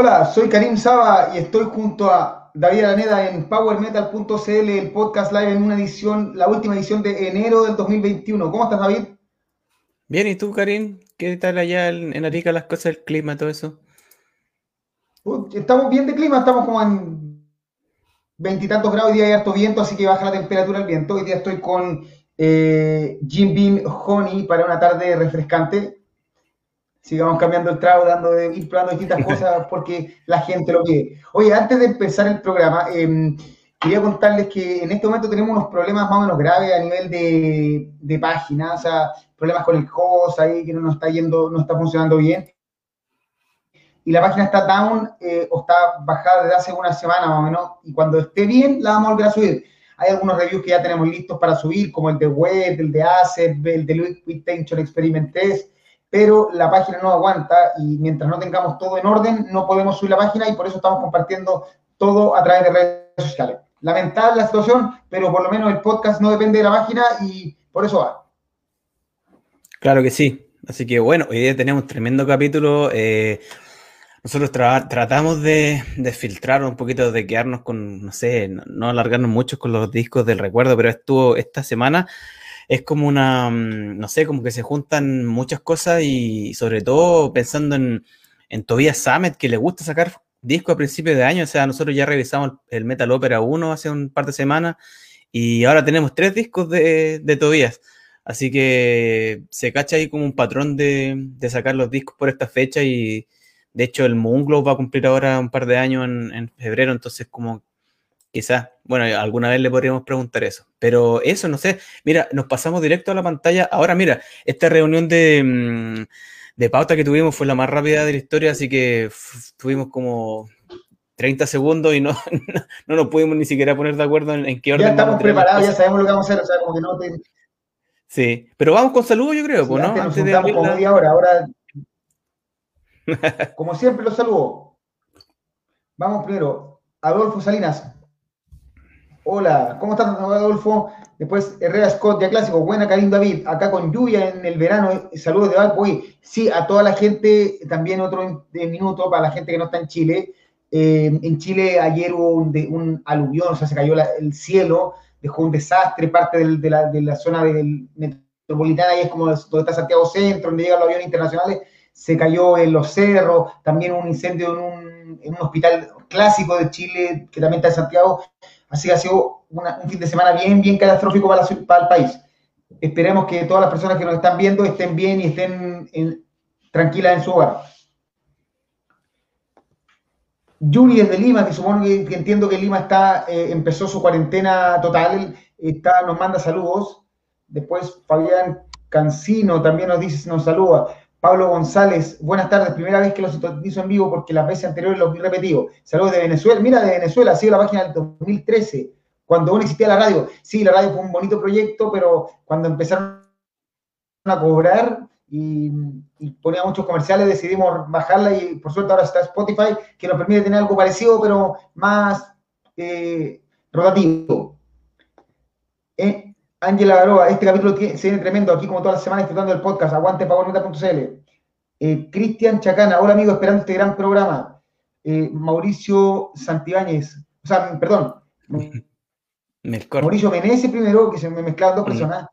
Hola, soy Karim Saba y estoy junto a David Alaneda en powermetal.cl, el podcast live en una edición, la última edición de enero del 2021. ¿Cómo estás, David? Bien, ¿y tú, Karim? ¿Qué tal allá en Arica las cosas, el clima, todo eso? Estamos bien de clima, estamos como en veintitantos grados, y día hay harto viento, así que baja la temperatura del viento. Hoy día estoy con eh, Jim Beam Honey para una tarde refrescante sigamos cambiando el trago, dando de, ir probando distintas cosas porque la gente lo pide. Oye, antes de empezar el programa, em, quería contarles que en este momento tenemos unos problemas más o menos graves a nivel de, de página, o sea, problemas con el host ahí que no nos está yendo, no está funcionando bien. Y la página está down eh, o está bajada desde hace una semana más o menos, y cuando esté bien la vamos a volver a subir. Hay algunos reviews que ya tenemos listos para subir, como el de Web, el de Asset, el de Tension Experiment Test, pero la página no aguanta y mientras no tengamos todo en orden, no podemos subir la página y por eso estamos compartiendo todo a través de redes sociales. Lamentable la situación, pero por lo menos el podcast no depende de la página y por eso va. Claro que sí. Así que bueno, hoy día tenemos un tremendo capítulo. Eh, nosotros tratamos de, filtrar un poquito, de quedarnos con, no sé, no alargarnos mucho con los discos del recuerdo, pero estuvo esta semana es como una, mm, no sé, como que se juntan muchas cosas y sobre todo pensando en, en Tobias Summit, que le gusta sacar discos a principios de año, o sea, nosotros ya revisamos el Metal Opera 1 hace un par de semanas y ahora tenemos tres discos de, de Tobias. Así que se cacha ahí como un patrón de, de, sacar los discos por esta fecha y de hecho el Moonglow va a cumplir ahora un par de años en, en febrero, entonces como Quizás, bueno, alguna vez le podríamos preguntar eso. Pero eso, no sé. Mira, nos pasamos directo a la pantalla. Ahora, mira, esta reunión de, mm, de pauta que tuvimos fue la más rápida de la historia, así que tuvimos como 30 segundos y no, no, nos pudimos ni siquiera poner de acuerdo en, qué orden. Ya estamos preparados, ya sabemos lo que vamos a hacer, o sea, como que no te... Sí, pero vamos con saludos, yo creo, pues, ¿no? Antes, como media hora, ahora. como siempre, los saludo. Vamos primero. Adolfo Salinas, Hola, ¿cómo estás, Adolfo? Después Herrera Scott, ya clásico. Buena, Karim David. Acá con lluvia en el verano. Saludos de Valpo. Sí, a toda la gente, también otro de minuto para la gente que no está en Chile. Eh, en Chile ayer hubo un, aluvión, o sea, se cayó el cielo, dejó un desastre, parte de, la, zona del metropolitana, y es como donde está Santiago Centro, donde llegan los aviones internacionales, se cayó en los cerros, también un incendio en un hospital clásico de Chile, que también está en Santiago, Así que ha sido un fin de semana bien, bien catastrófico para, el país. Esperemos que todas las personas que nos están viendo estén bien y estén tranquilas en su hogar. Yuri desde Lima, que supongo que, entiendo que Lima está, eh, empezó su cuarentena total, nos manda saludos. Después Fabián Cancino también nos dice, nos saluda. Pablo González, buenas tardes. Primera vez que los utilizo en vivo porque las veces anteriores los vi repetidos. Saludos de Venezuela. Mira, de Venezuela, ha sido la página del 2013, cuando aún existía la radio. Sí, la radio fue un bonito proyecto, pero cuando empezaron a cobrar y, y ponía muchos comerciales, decidimos bajarla y por suerte ahora está Spotify, que nos permite tener algo parecido, pero más eh, rotativo. Eh, Ángela Garoa, este capítulo se viene tremendo, aquí como todas las semanas disfrutando del podcast, aguante powermeta.cl. Eh, Cristian Chacana, hola amigo, esperando este gran programa. Eh, Mauricio Santibáñez, o sea, perdón, Mauricio Menezes primero, que se me mezclaron dos personas.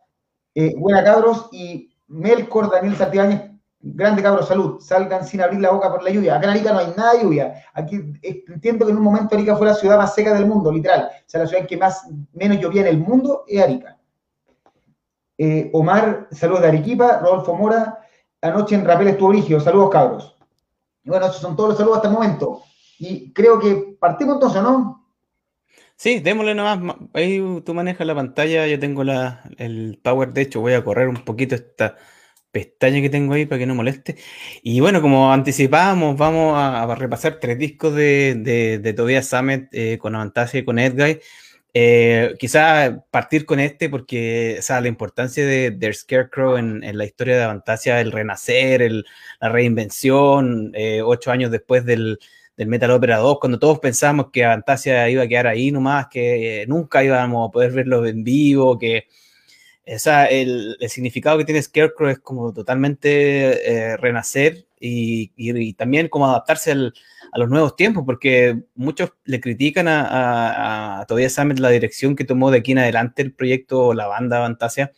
Eh, buena cabros, y Melcor Daniel Santibáñez, grande cabros, salud, salgan sin abrir la boca por la lluvia. Acá en Arica no hay nada de lluvia. Aquí entiendo que en un momento Arica fue la ciudad más seca del mundo, literal. O sea, la ciudad que más menos llovía en el mundo es Arica. Eh, Omar, saludos de Arequipa. Rodolfo Mora, anoche en Rapel estuvo origio. Saludos, cabros. Y bueno, esos son todos los saludos hasta el momento. Y creo que partimos entonces, ¿no? Sí, démosle nomás. Ahí tú manejas la pantalla, yo tengo la, el power. De hecho, voy a correr un poquito esta pestaña que tengo ahí para que no moleste. Y bueno, como anticipábamos, vamos a, repasar tres discos de, de, de Tobias Summit eh, con Avantasia y con Edguy. Eh, quizá partir con este porque o sea, la importancia de, de Scarecrow en, en, la historia de Avantasia, el renacer, el, la reinvención, eh, ocho años después del, del, Metal Opera 2, cuando todos pensamos que Avantasia iba a quedar ahí nomás, que eh, nunca íbamos a poder verlo en vivo, que o sea, el, el, significado que tiene Scarecrow es como totalmente eh, renacer y, también como adaptarse a los nuevos tiempos, porque muchos le critican a, a, Tobias Sammet la dirección que tomó de aquí en adelante el proyecto, la banda Fantasia,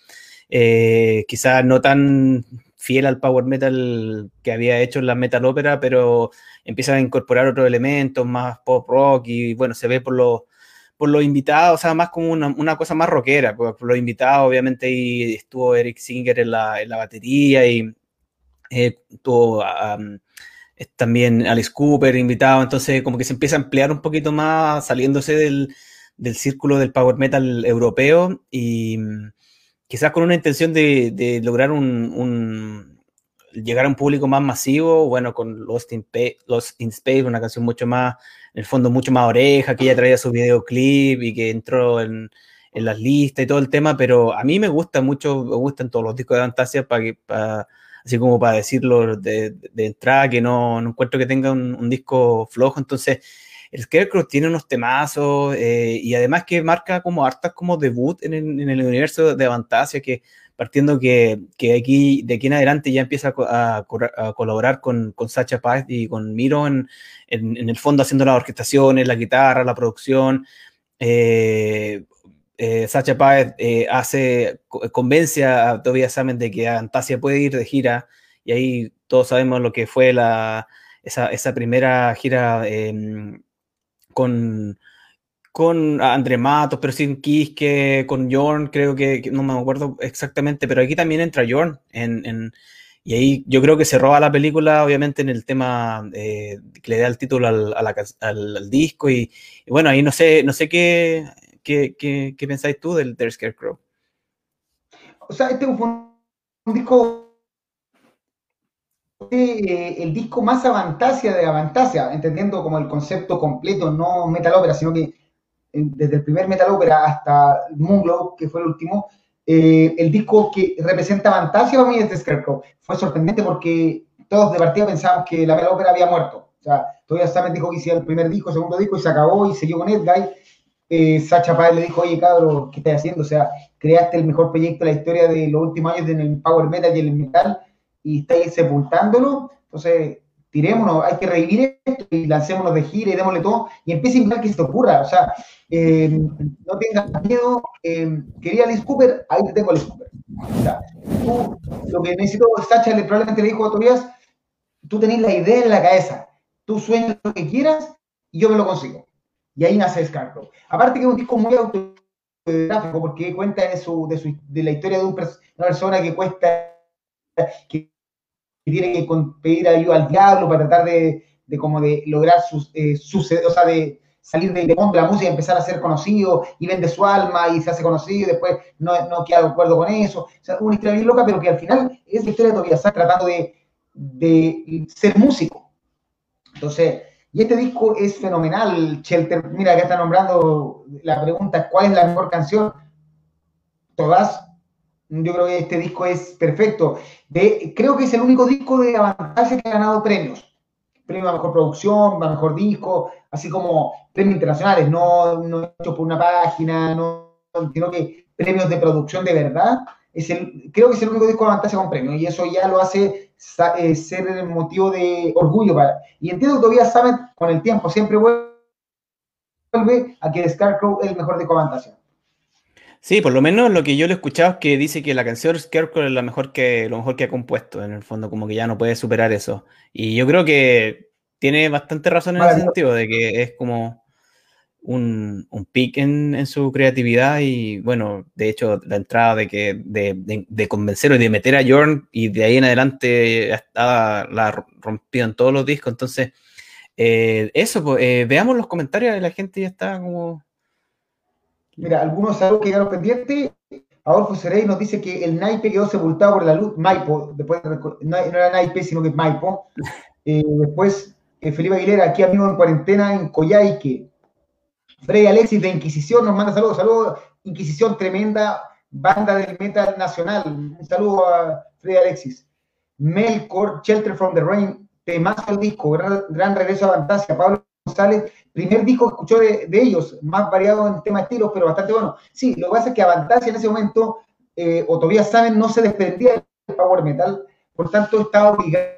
eh, quizás no tan fiel al power metal que había hecho en la metal ópera, pero empieza a incorporar otros elementos, más pop rock y bueno, se ve por los por los invitados, o sea, más como una, cosa más rockera, por, los invitados, obviamente, y estuvo Eric Singer en la, en la batería y eh, tuvo también Alice Cooper invitado, entonces como que se empieza a emplear un poquito más, saliéndose del, del círculo del power metal europeo y quizás con una intención de, lograr un, llegar a un público más masivo, bueno, con Lost in, in Space, una canción mucho más, en el fondo, mucho más oreja, que ya traía su videoclip y que entró en, las listas y todo el tema, pero a mí me gusta mucho, me gustan todos los discos de Fantasia, para que, así como para decirlo de, entrada, que no, encuentro que tenga un disco flojo, entonces el Scarecrow tiene unos temazos eh, y además que marca como hartas como debut en el, universo de Avantasia, que partiendo que, que, aquí, de aquí en adelante ya empieza a, colaborar con, con, Sacha Paz y con Miro en, en, el fondo haciendo las orquestaciones, la guitarra, la producción. Eh, eh, Sacha Paz hace, convence a Tobias Samen de que Avantasia puede ir de gira y ahí todos sabemos lo que fue la, esa, primera gira em, con, con André Matos, pero sin Quisque, con Jorn, creo que, no me acuerdo exactamente, pero aquí también entra Jorn y ahí yo creo que se roba la película, obviamente, en el tema eh, que le da el título al, al, disco. Y, bueno, ahí no sé, no sé qué, qué, qué, pensáis tú del, del, Scarecrow. O sea, este es un, disco. Eh, el disco más avantasia de Avantasia, entendiendo como el concepto completo, no metal opera, sino que desde el primer metal opera hasta Moonglow, que fue el último, eh, el disco que representa Fantasia para mí es The Scarecrow. Fue sorprendente porque todos de partida pensábamos que la metal opera había muerto. O sea, todavía Samet dijo que hiciera el primer disco, el segundo disco y se acabó y siguió con Edguy. Eh, Sacha Páez le dijo, oye cabrón, ¿qué estás haciendo? O sea, creaste el mejor proyecto de la historia de los últimos años en el power metal y el metal y estáis sepultándolo. Entonces, tirémonos, hay que revivir esto y lancémonos de gira y démosle todo y empiece a invitar que se te ocurra. O sea, eh, no tengas miedo. Eh, quería Alice Cooper, ahí te tengo Alice Cooper. O sea, tú, lo que necesito, Sacha le, probablemente le dijo a Tobias, tú tenés la idea en la cabeza, tú sueñas lo que quieras y yo me lo consigo. Y ahí nace Scarecrow. Aparte que es un disco muy autobiográfico porque cuenta de, su, de, su, de la historia de una persona que cuesta, que tiene que pedir ayuda al diablo para tratar de, de como de lograr sus, eh, o sea, de salir de la música y empezar a ser conocido y vende su alma y se hace conocido y después no, no queda de acuerdo con eso. O sea, una historia bien loca, pero que al final es la historia de Tobias tratando de, de ser músico. Entonces, y este disco es fenomenal, Shelter. Mira, acá está nombrando la pregunta, ¿cuál es la mejor canción? Todas. Yo creo que este disco es perfecto. Creo que es el único disco de Avantaje que ha ganado premios premio a mejor producción, a mejor disco, así como premios internacionales, no, no hecho por una página, no, sino que premios de producción de verdad. Es el, creo que es el único disco de Fantasia con premio y eso ya lo hace eh, ser el motivo de orgullo para. Y entiendo que todavía saben, con el tiempo, siempre vuelve a que Scarecrow es el mejor de Fantasia. Sí, por lo menos lo que yo le he escuchado es que dice que la canción Scarecrow es la mejor que, lo mejor que ha compuesto, en el fondo, como que ya no puede superar eso. Y yo creo que tiene bastante razón en el sentido de que es como un, un pic en, su creatividad y bueno, de hecho la entrada de que de, de, convencer y de meter a Jorn y de ahí en adelante estaba la rompido en todos los discos, entonces eh, eso, pues, eh, veamos los comentarios de la gente ya está como Mira, algunos saludos que quedaron pendientes. Adolfo Serey nos dice que el naipe quedó sepultado por la luz, Maipo, después no, era naipe, sino que Maipo. Eh, después, Felipe Aguilera, aquí amigo en cuarentena en Coyhaique. Freddy Alexis de Inquisición nos manda saludos, saludos, Inquisición, tremenda banda del metal nacional. Un saludo a Freddy Alexis. Melkor, Shelter from the Rain, temazo el disco, gran, gran regreso a Fantasia. Pablo González primer disco que escuchó de, ellos, más variado en tema de estilos, pero bastante bueno. Sí, lo que pasa es que Avantasia en ese momento, eh, o todavía saben, no se desprendía del power metal, por tanto estaba obligado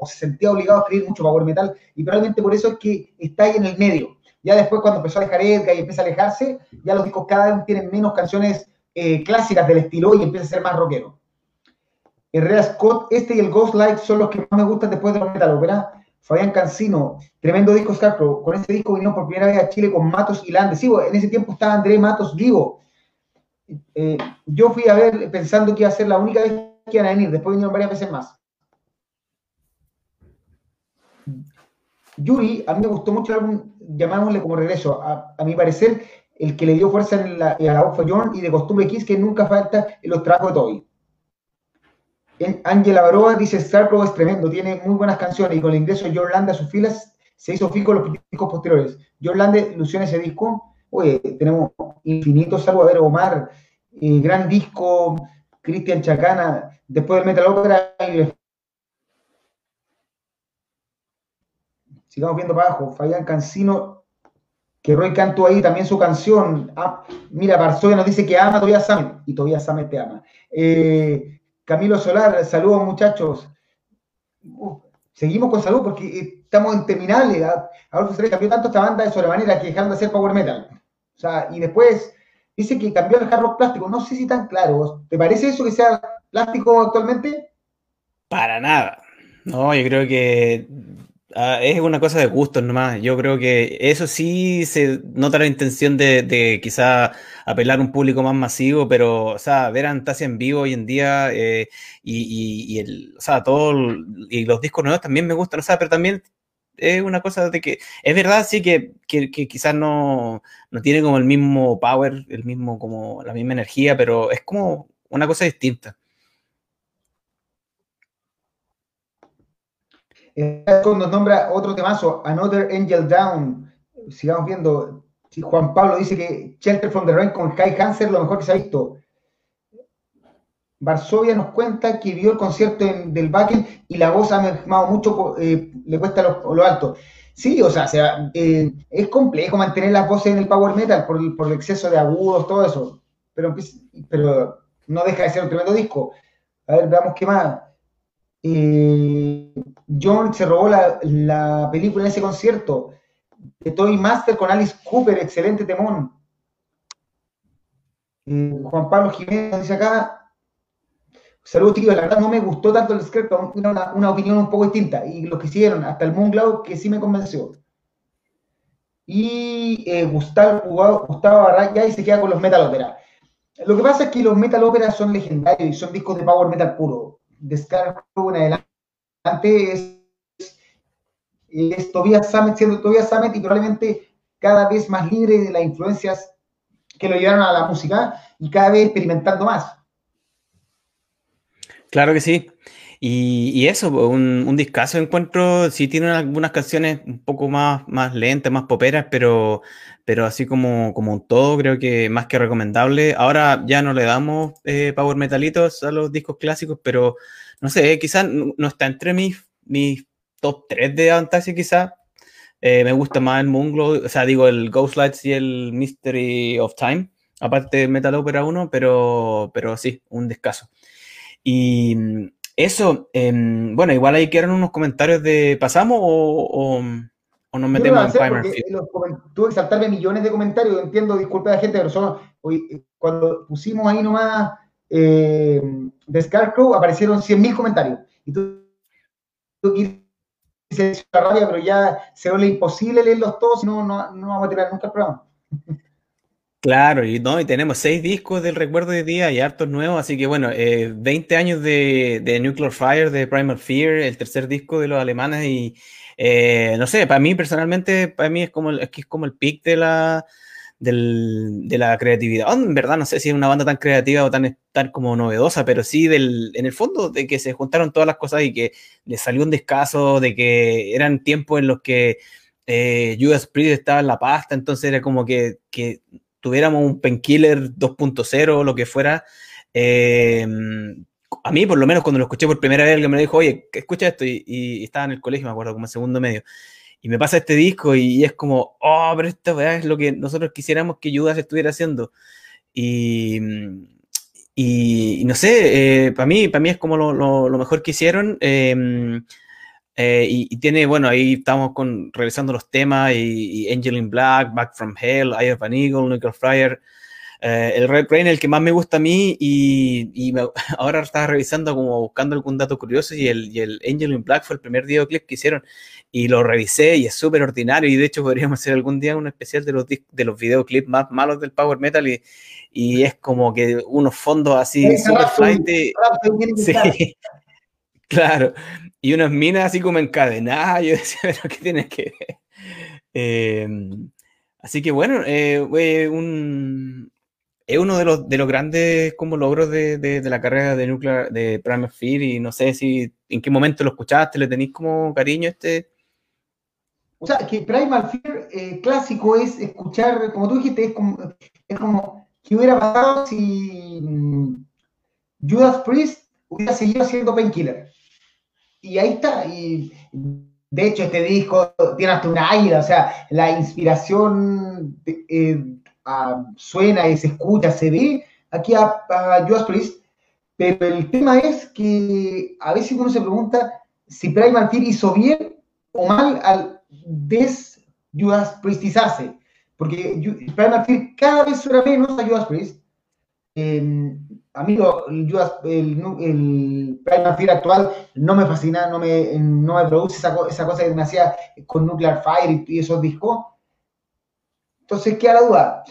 o se sentía obligado a escribir mucho power metal y probablemente por eso es que está ahí en el medio. Ya después cuando empezó a dejar Edgar y empieza a alejarse, ya los discos cada vez tienen menos canciones eh, clásicas del estilo y empieza a ser más rockero. Herrera Scott, este y el Ghost Light son los que más me gustan después de los metal opera. Fabián Cancino, tremendo disco Scarpro. Con ese disco vinieron por primera vez a Chile con Matos y Landes. Sí, en ese tiempo estaba André Matos vivo. Eh, yo fui a ver pensando que iba a ser la única vez que iban a venir. Después vinieron varias veces más. Yuri, a mí me gustó mucho el álbum, llamámosle como regreso. A, mi parecer, el que le dio fuerza en la, a la voz fue John y de costumbre Kiss, que nunca falta en los trabajos de Toby. Ángela Baroa dice, Starcrow es tremendo, tiene muy buenas canciones y con el ingreso de John a sus filas se hizo fijo los discos posteriores. John ilusiona ese disco. Oye, tenemos infinitos salvo a ver Omar, eh, gran disco, Cristian Chacana, después del Metal Opera sigamos viendo para abajo, Fabián Cancino, que Roy cantó ahí también su canción. Ah, mira, Varsovia nos dice que ama a Tobias Samet, y Tobias Samet te ama. Eh, Camilo Solar, saludos muchachos. seguimos con salud porque estamos en terminales. Adolfo Ceré cambió tanto esta banda de sobremanera que dejaron de hacer power metal. O sea, y después dice que cambió el hard rock plástico. No sé si tan claro. ¿Te parece eso que sea plástico actualmente? Para nada. No, yo creo que Ah, es una cosa de gustos nomás. Yo creo que eso sí se nota la intención de, quizá apelar a un público más masivo, pero, o sea, ver a Antasia en vivo hoy en día eh, y, el, o sea, todo, y los discos nuevos también me gustan, o sea, pero también es una cosa de que, es verdad, sí, que, que, quizás no, no tiene como el mismo power, el mismo, como la misma energía, pero es como una cosa distinta. Nos nombra otro temazo, Another Angel Down. Sigamos viendo. Juan Pablo dice que Shelter from the Rain con Kai Hanser lo mejor que se ha visto. Varsovia nos cuenta que vio el concierto del Backen y la voz ha mejorado mucho, eh, le cuesta lo, alto. Sí, o sea, eh, es complejo mantener las voces en el power metal por, el exceso de agudos, todo eso. Pero, pero no deja de ser un tremendo disco. A ver, veamos qué más. Eh, John se robó la, película en ese concierto de Toy Master con Alice Cooper, excelente temón. Juan Pablo Jiménez dice acá, saludos chicos, la verdad no me gustó tanto el script, una, una opinión un poco distinta, y lo que hicieron, hasta el Moonglow, que sí me convenció. Y eh, Gustavo, Gustavo Barraya y se queda con los Metal Opera. Lo que pasa es que los Metal Opera son legendarios y son discos de power metal puro descargo en adelante es, es Tobias Sammet siendo Tobias Sammet y probablemente cada vez más libre de las influencias que lo llevaron a la música y cada vez experimentando más. Claro que sí. Y, eso, un, un discazo encuentro, sí tiene algunas canciones un poco más, más lentas, más poperas, pero, pero así como, como un todo, creo que más que recomendable. Ahora ya no le damos eh, power metalitos a los discos clásicos, pero no sé, quizás no, está entre mis, mis top 3 de Fantasy, quizás. Eh, me gusta más el Moonglow, o sea, digo, el Ghost Lights y el Mystery of Time, aparte de Metal Opera 1, pero, pero sí, un descaso. Y eso, em, bueno, igual ahí quedan unos comentarios de ¿pasamos o, o, nos metemos en Primer Tuve que saltarme millones de comentarios, entiendo, disculpe a la gente, pero hoy, cuando pusimos ahí nomás eh, de Scarecrow aparecieron 100.000 comentarios. Y tú, tú quieres la rabia, pero ya se vuelve imposible leerlos todos, no, no, no vamos a tirar nunca el programa. Claro, y no, y tenemos seis discos del recuerdo de día y hartos nuevos, así que bueno, eh, 20 años de, de, Nuclear Fire, de Primal Fear, el tercer disco de los alemanes, y eh, no sé, para mí personalmente, para mí es como el, es, que es como el pic de la, del, de la creatividad. en verdad, no sé si es una banda tan creativa o tan, tan como novedosa, pero sí del, en el fondo de que se juntaron todas las cosas y que les salió un descaso, de que eran tiempos en los que eh, Priest estaba en la pasta, entonces era como que, que tuviéramos un Penkiller 2.0 o lo que fuera, eh, a mí por lo menos cuando lo escuché por primera vez alguien me dijo, oye, escucha esto, y, estaba en el colegio, me acuerdo, como en segundo medio, y me pasa este disco y, es como, oh, pero esto es lo que nosotros quisiéramos que Judas estuviera haciendo. Y, Y, no sé, eh, para mí, para mí es como lo, mejor que hicieron. Em, eh, y, tiene, bueno, ahí estamos con, revisando los temas y, Angel in Black, Back from Hell, Eye of an Eagle, Nuclear Fire. Eh, el Red Rain, el que más me gusta a mí, y, ahora estaba revisando como buscando algún dato curioso, y el, y el Angel in Black fue el primer videoclip que hicieron, y lo revisé y es súper ordinario, y de hecho podríamos hacer algún día un especial de los, de los videoclips más malos del Power Metal, y, y es como que unos fondos así super flight. Sí, claro. Y unas minas así como encadenadas. Yo decía, pero ¿qué tiene que ver? Em, así que bueno, eh, un, es uno de los, de los grandes como logros de, de, la carrera de Nuclear, de Primal Fear y no sé si en qué momento lo escuchaste, le tenéis como cariño este. O sea, que Primal Fear eh, clásico es escuchar, como tú dijiste, es como, es como ¿Qué hubiera pasado si mm, Judas Priest hubiera seguido siendo Painkiller? Y ahí está. Y de hecho, este disco tiene hasta una aire, o sea, la inspiración eh, suena y se escucha, se ve aquí a, Judas Priest. Pero el tema es que a veces uno se pregunta si Primal Fear hizo bien o mal al des Judas Priestizarse. Porque Primal Fear cada vez suena menos a Judas Priest. Eh, a mí el, el, Primal Fear actual no me fascina, no me, no me produce esa, esa, cosa que me hacía con Nuclear Fire y, esos discos. Entonces queda la duda.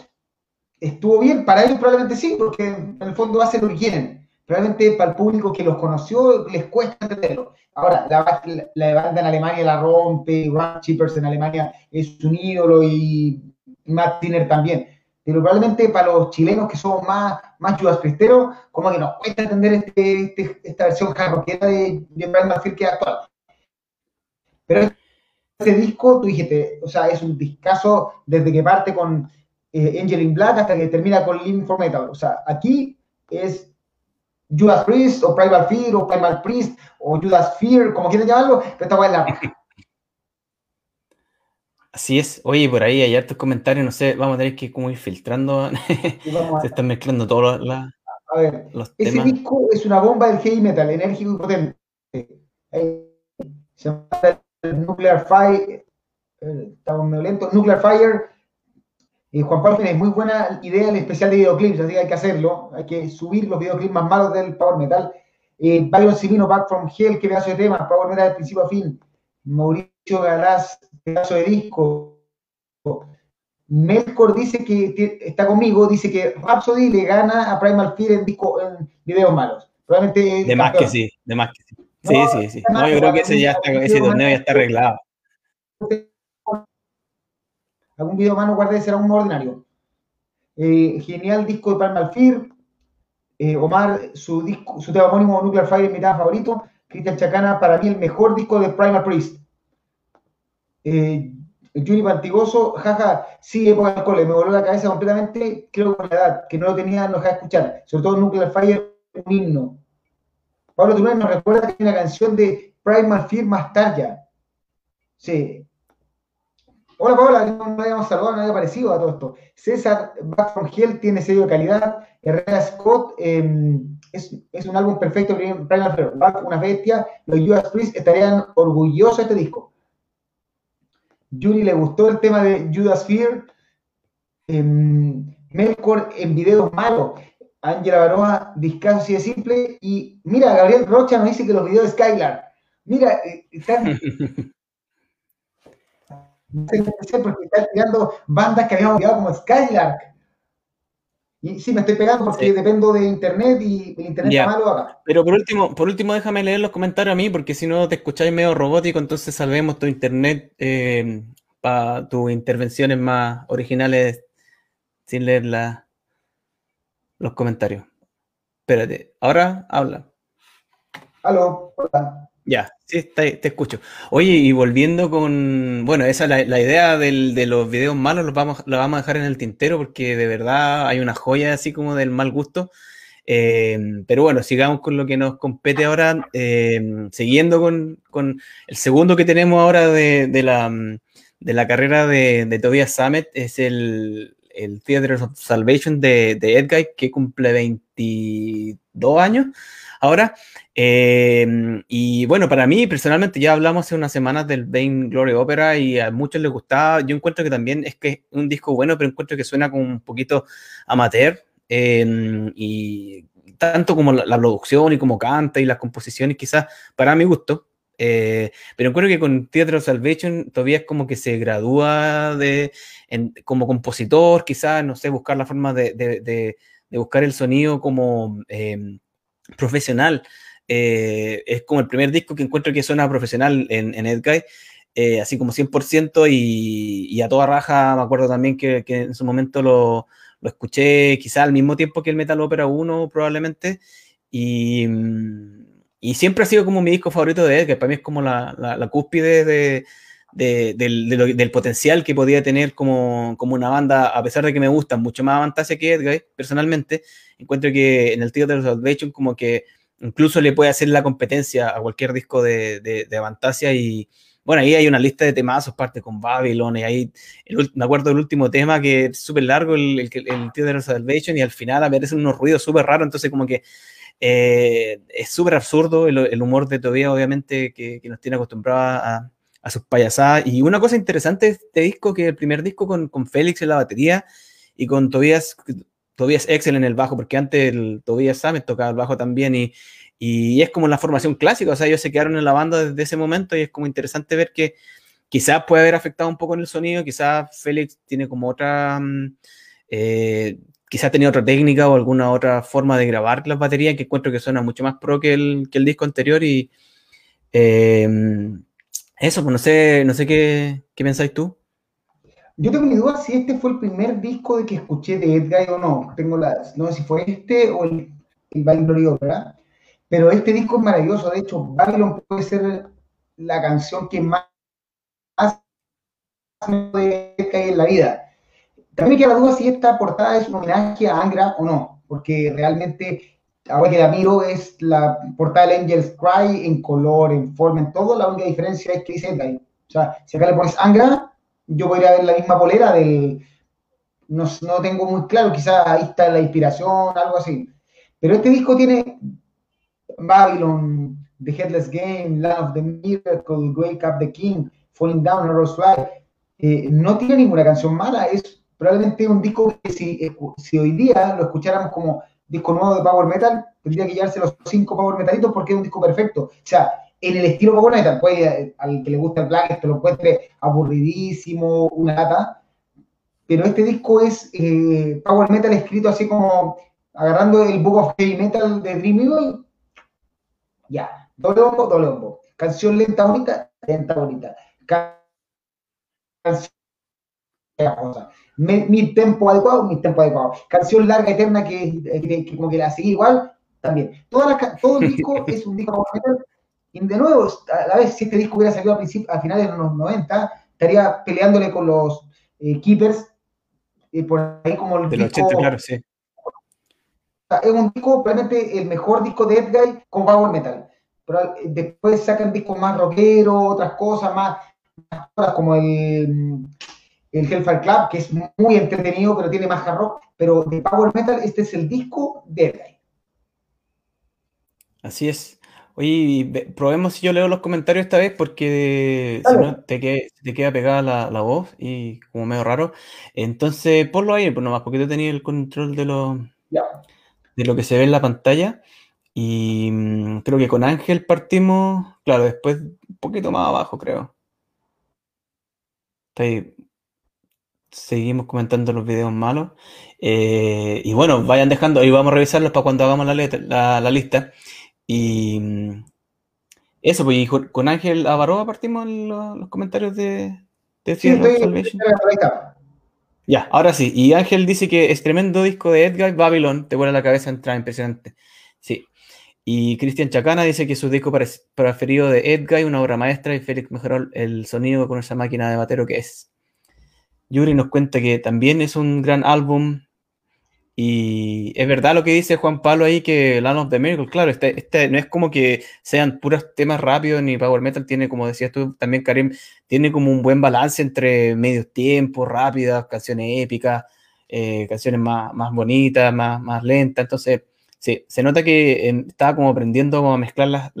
¿Estuvo bien? Para ellos probablemente sí, porque en el fondo hacen lo que quieren. Probablemente para el público que los conoció les cuesta entenderlo. Ahora, la, la banda en Alemania la rompe, Ron Chippers en Alemania es un ídolo y Matt Tiner también. Pero probablemente para los chilenos que somos más, más Priesteros, como que nos cuesta entender este, este, esta versión jarroquera de, de Brian que es actual. Pero este disco, tú dijiste, o sea, es un discazo desde que parte con eh, Angel in Black hasta que termina con Living for Metal. O sea, aquí es Judas Priest o Primal Fear o Primal Priest o Judas Fear, como quieran llamarlo, pero esta es la Así es. Oye, por ahí hay hartos comentarios, no sé, vamos a tener que como ir filtrando. Se están mezclando todos los, a ver, ese disco es una bomba del heavy metal, enérgico y potente. Se llama Nuclear Fire, estamos medio lentos, Nuclear Fire. Y Juan Pablo tiene muy buena idea el especial de videoclips, así que hay que hacerlo. Hay que subir los videoclips más malos del Power Metal. Eh, Byron Civino, Back from Hell, que pedazo de tema, Power Metal de principio a fin. Mauricio Galás, pedazo de disco. Melkor dice que está conmigo, dice que Rhapsody le gana a Primal Fear en, disco, en videos malos. Probablemente. De más que sí, de más que sí. Sí, sí, sí. No, yo creo que ese, ya está, ese torneo ya está arreglado. Algún video malo guardé será un ordinario. Eh, genial disco de Primal Fear. Eh, Omar, su, disco, su tema homónimo Nuclear Fire mi tema favorito. Cristian Chacana, para mí el mejor disco de Primal Priest. Eh, Juni Pantigoso, jaja, sí, época de cole, me voló la cabeza completamente, creo que con la edad, que no lo tenía, no dejaba escuchar, sobre todo Nuclear Fire, un himno. Pablo Tunes nos recuerda que hay una canción de Primal Fear más tarde. Sí. Hola Paola, no habíamos saludado, no había aparecido a todo esto. César Back from Hell tiene sello de calidad. Herrera Scott em, es, es, un álbum perfecto. Fear, Back, una bestia. Los US Priest estarían orgullosos de este disco. Yuri le gustó el tema de Judas Fear. Melkor en videos malos. Ángela Baroa, discaso así de simple. Y mira, Gabriel Rocha nos dice que los videos de Skylar. Mira, eh, están. porque están tirando bandas que habíamos olvidado como Skylark. Y sí, me estoy pegando porque dependo de internet y el internet está malo acá. Pero por último, por último, déjame leer los comentarios a mí, porque si no te escucháis medio robótico, entonces salvemos tu internet eh, para tus intervenciones más originales sin leer los comentarios. Espérate, ahora habla. Aló, hola. Ya, sí, te, escucho. Oye, y volviendo con, bueno, esa la, la idea de los videos malos, los vamos, la vamos a dejar en el tintero porque de verdad hay una joya así como del mal gusto. Eh, pero bueno, sigamos con lo que nos compete ahora, eh, siguiendo con, con, el segundo que tenemos ahora de, la, de la, carrera de, de Tobias Summit, es el, el Theater of Salvation de, de Edguy, que cumple 22 años ahora. Em, y bueno, para mí personalmente ya hablamos hace unas semanas del Vain Glory Opera y a muchos les gustaba. Yo encuentro que también es que es un disco bueno, pero encuentro que suena como un poquito amateur. Em, y tanto como la, producción y como canta y las composiciones, quizás para mi gusto. Eh, pero encuentro que con Theater of Salvation todavía es como que se gradúa de, como compositor, quizás, no sé, buscar la forma de, de, buscar el sonido como em, profesional. Eh, es como el primer disco que encuentro que suena profesional en, en Edguy, eh, así como 100% y, y, a toda raja me acuerdo también que, que en su momento lo, lo escuché quizá al mismo tiempo que el Metal Opera 1 probablemente y, y, siempre ha sido como mi disco favorito de Edguy, para mí es como la, la, la cúspide de, de, del, del, potencial que podía tener como, como, una banda, a pesar de que me gustan mucho más Avantasia que Edguy, personalmente, encuentro que en el de los Salvation como que incluso le puede hacer la competencia a cualquier disco de, de, de y bueno, ahí hay una lista de temazos, parte con Babylon, y ahí me acuerdo del último tema que es súper largo, el, el, el de los Salvation, y al final aparecen unos ruidos súper raros, entonces como que eh, es súper absurdo el, humor de Tobía, obviamente, que, nos tiene acostumbrados a, a, sus payasadas. Y una cosa interesante de este disco, que el primer disco con, con Félix en la batería y con Tobías, Tobías Excel en el bajo, porque antes el Tobías Samet tocaba el bajo también y, y, es como la formación clásica, o sea, ellos se quedaron en la banda desde ese momento y es como interesante ver que quizás puede haber afectado un poco en el sonido, quizás Félix tiene como otra, mm, eh, quizás tenía otra técnica o alguna otra forma de grabar las baterías que encuentro que suena mucho más pro que el, que el disco anterior y eh, eso, pues no sé, no sé qué, qué pensáis tú. Yo tengo mi duda si este fue el primer disco de que escuché de Edgar o no. Tengo las, no sé si fue este o el, el Babylon ¿verdad? Pero este disco es maravilloso. De hecho, Babylon puede ser la canción que más de Edgar en la vida. También me queda la duda si esta portada es un homenaje a Angra o no, porque realmente, ahora que la miro, es la portada del Angels Cry en color, en forma, en todo. La única diferencia es que dice Edgar. O sea, si acá le pones Angra, yo podría ver la misma polera del... No, no tengo muy claro, quizás ahí está la inspiración, algo así. Pero este disco tiene Babylon, The Headless Game, Land of the Miracle, Wake Up the King, Falling Down, Rose Fly. Eh, no tiene ninguna canción mala, es probablemente un disco que si, si hoy día lo escucháramos como disco nuevo de Power Metal, tendría que llevarse los cinco Power Metalitos porque es un disco perfecto. O sea, en el estilo Power Metal, puede, al que le gusta el black, esto lo encuentre aburridísimo, una lata, pero este disco es eh, Power Metal escrito así como agarrando el Book of Heavy Metal de Dream Evil, ya, doble bombo, doble bombo, canción lenta bonita, lenta bonita, canción mi, tempo adecuado, mi tempo adecuado, canción larga, eterna, que, que, que como que la seguí igual, también. Toda la, todo el disco es un disco Power Metal y de nuevo, a la vez, si este disco hubiera salido a, a finales de los 90, estaría peleándole con los eh, Keepers, eh, por ahí como el de disco, 80, claro, sí. Es un disco, realmente el mejor disco de Edguy con Power Metal. Pero eh, después sacan discos más rockeros, otras cosas, más, más como el, el Hellfire Club, que es muy entretenido, pero tiene más hard rock. Pero de Power Metal, este es el disco de Edguy. Así es. Oye, probemos si yo leo los comentarios esta vez porque si no te, queda, te queda pegada la, la, voz y como medio raro. Entonces, ponlo ahí, pues nomás, porque tú tenías el control de lo, yeah. de lo que se ve en la pantalla. Y mmm, creo que con Ángel partimos, claro, después un poquito más abajo, creo. Ahí, seguimos comentando los videos malos. Eh, y bueno, vayan dejando, ahí vamos a revisarlos para cuando hagamos la, letra, la, la lista. Y eso, pues, y con Ángel Avaroa partimos los, los comentarios de, de sí, estoy, Ya, ahora sí. Y Ángel dice que es tremendo disco de Edgar Babylon, te vuela la cabeza entrar, impresionante. Sí. Y Cristian Chacana dice que su disco preferido de Edgar, una obra maestra, y Félix mejoró el sonido con esa máquina de batero que es. Yuri nos cuenta que también es un gran álbum, y es verdad lo que dice Juan Pablo ahí, que Land of the Miracle, claro, este, este no es como que sean puros temas rápidos, ni Power Metal tiene, como decías tú también, Karim, tiene como un buen balance entre medios tiempos, rápidas, canciones épicas. eh, canciones más, más bonitas, más, más lentas. Entonces, sí, se nota que estaba como aprendiendo a mezclar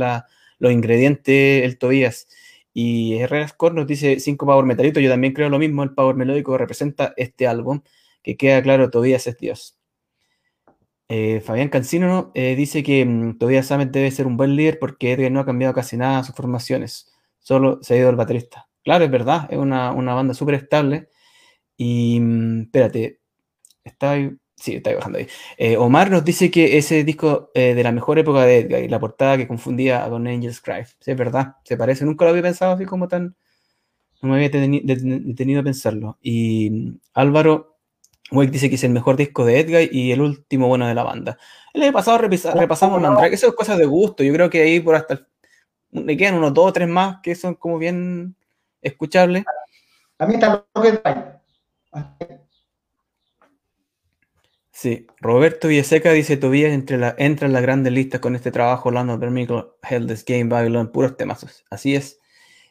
los ingredientes el Tobías. Y Herrera Score nos dice 5 Power Metalito. Yo también creo lo mismo. El Power Melódico representa este álbum. Que queda claro, Tobías es Dios. Eh, Fabián Cancino eh, dice que mm, todavía Samet debe ser un buen líder porque Edgar no ha cambiado casi nada sus formaciones, solo se ha ido el baterista. Claro, es verdad, es una, banda súper estable. Y mm, espérate, está ahí, sí, está bajando ahí. Eh, Omar nos dice que ese disco de la mejor época de Edgar y la portada que confundía con Angel's Cry. Sí, es verdad, se parece, nunca lo había pensado así como tan. No me había detenido a pensarlo. Y mm, Álvaro Wake dice que es el mejor disco de Edgar y el último bueno de la banda. El año pasado repasamos Mandrake, eso es cosas de gusto. Yo creo que ahí por hasta me quedan unos dos o tres más que son como bien escuchables. A mí está lo que Sí, Roberto Villaseca dice Tobías entre la, entra en las grandes listas con este trabajo Land of the Hell This Game, Babylon, puros temazos. Así es.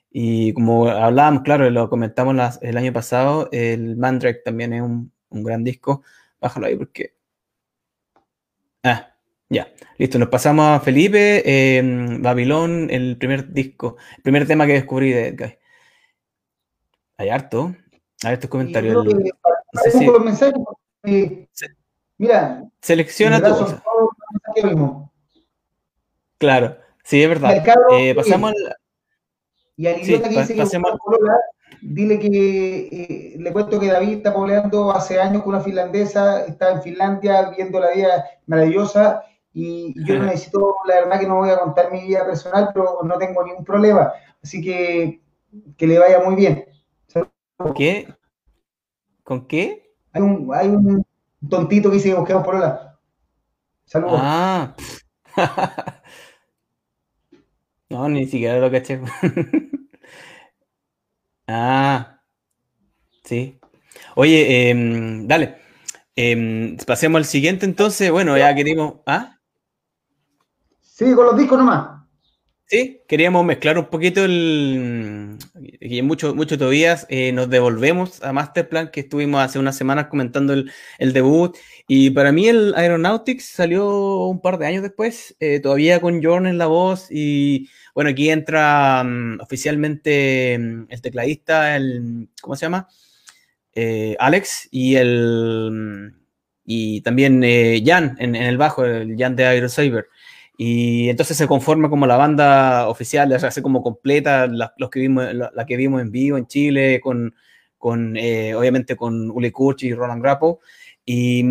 Y como hablábamos, claro, lo comentamos el año pasado, el Mandrake también es un, un gran disco. Bájalo ahí porque. Ah, ya. Listo, nos pasamos a Felipe, eh, Babilón, el primer disco, el primer tema que descubrí de Edgar. Hay harto. Hay estos comentarios. mira, selecciona todo. Claro, sí, es verdad. Eh, pasamos al. Y al idiota que dice que dile que eh, le cuento que David está pobleando hace años con una finlandesa, está en Finlandia viendo la vida maravillosa y, yo no necesito, la verdad que no voy a contar mi vida personal, pero no tengo ningún problema. Así que que le vaya muy bien. ¿Qué? ¿Con qué? Hay un, hay un tontito que dice que busquemos por hola. Saludos. Ah. no, ni siquiera lo caché. Ah, sí. Oye, em, dale. Em, pasemos al siguiente entonces. Bueno, ya queríamos. ¿Ah? Sí, con los discos nomás. Sí, queríamos mezclar un poquito el. Y mucho, mucho todavía eh, nos devolvemos a Masterplan, que estuvimos hace unas semanas comentando el, debut. Y para mí el Aeronautics salió un par de años después, eh, todavía con Jorn en la voz. Y bueno, aquí entra mm, oficialmente mm, el tecladista, el. ¿Cómo se llama? Eh, Alex y el. Mm, y también Jan en, en, el bajo, el Jan de Aerosaver. Y entonces se conforma como la banda oficial, o sea, hace como completa la, los que vimos, la, que vimos en vivo en Chile, con, con eh, obviamente con Uli Kurch y Roland Grappo. Y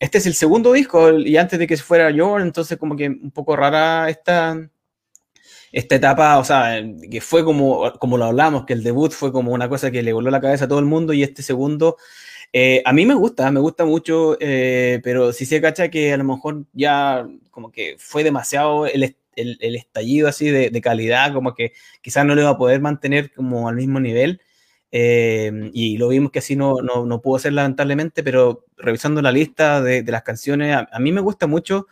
este es el segundo disco, y antes de que se fuera yo, entonces como que un poco rara esta, esta etapa, o sea, que fue como, como lo hablamos, que el debut fue como una cosa que le voló la cabeza a todo el mundo, y este segundo eh, a mí me gusta, me gusta mucho, eh, pero si se cacha que a lo mejor ya como que fue demasiado el, estallido así de, calidad, como que quizás no le va a poder mantener como al mismo nivel. Eh, y lo vimos que así no, no, pudo ser lamentablemente, pero revisando la lista de, las canciones, a, mí me gusta mucho,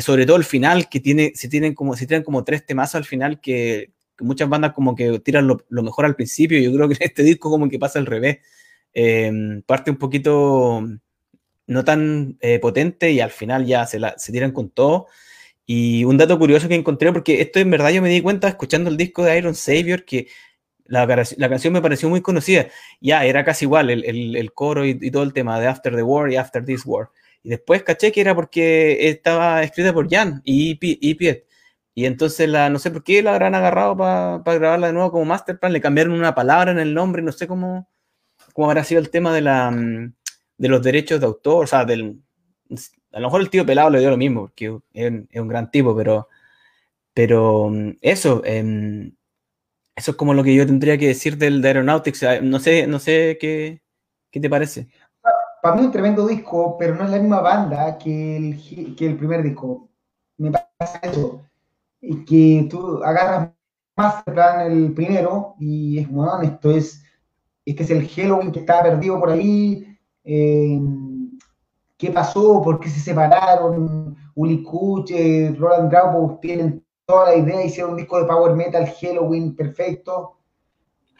sobre todo el final, que tiene, si tienen como, si tienen como tres temas al final que, muchas bandas como que tiran lo, lo, mejor al principio, yo creo que en este disco como que pasa al revés. Em, parte un poquito no tan eh, potente y al final ya se, la, se tiran con todo. Y un dato curioso que encontré, porque esto en verdad yo me di cuenta escuchando el disco de Iron Savior, que la, la canción me pareció muy conocida. Ya, era casi igual el, el, coro y, todo el tema de After the War y After This War. Y después caché que era porque estaba escrita por Jan y, y Piet. Y entonces la, no sé por qué la habrán agarrado para grabarla de nuevo como Masterplan, le cambiaron una palabra en el nombre, no sé cómo, cómo habrá sido el tema de, la, mm, de los derechos de autor, o sea, del, a lo mejor el tío pelado le dio lo mismo, porque es un, gran tipo, pero, pero mm, eso, em, eso es como lo que yo tendría que decir del de Aeronautics. No sé, no sé qué, qué te parece. Para mí un tremendo disco, pero no es la misma banda que el, que el primer disco. Me pasa eso. Y que tú agarras más el primero y es bueno, esto es este es el Halloween que estaba perdido por ahí, eh, qué pasó, por qué se separaron, Uli Kuch, eh, Roland Graupo tienen toda la idea, hicieron un disco de power metal, Halloween, perfecto,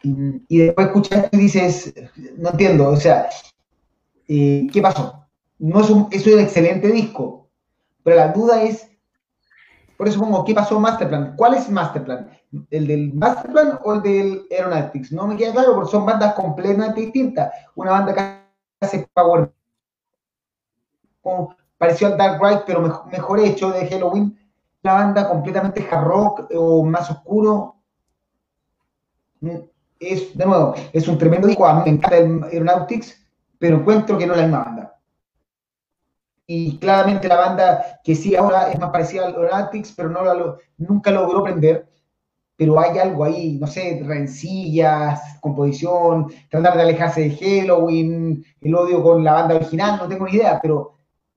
y, después escuchas y dices, no entiendo, o sea, Eh, ¿Qué pasó? No es un, es un excelente disco, pero la duda es, por eso pongo, ¿qué pasó Masterplan? ¿Cuál es Masterplan? ¿El del Masterplan o el del Aeronautics? No me queda claro porque son bandas completamente distintas. Una banda que hace power, pareció al Dark Ride, pero mejor, hecho de Halloween. Una banda completamente hard rock o más oscuro. Es, de nuevo, es un tremendo disco. A mí me encanta el Aeronautics, pero encuentro que no es la misma banda y claramente la banda que sí ahora es más parecida al Aeronautics, pero no lo, nunca logró prender. Pero hay algo ahí, no sé, rencillas, composición, tratar de alejarse de Halloween, el odio con la banda original, no tengo ni idea, pero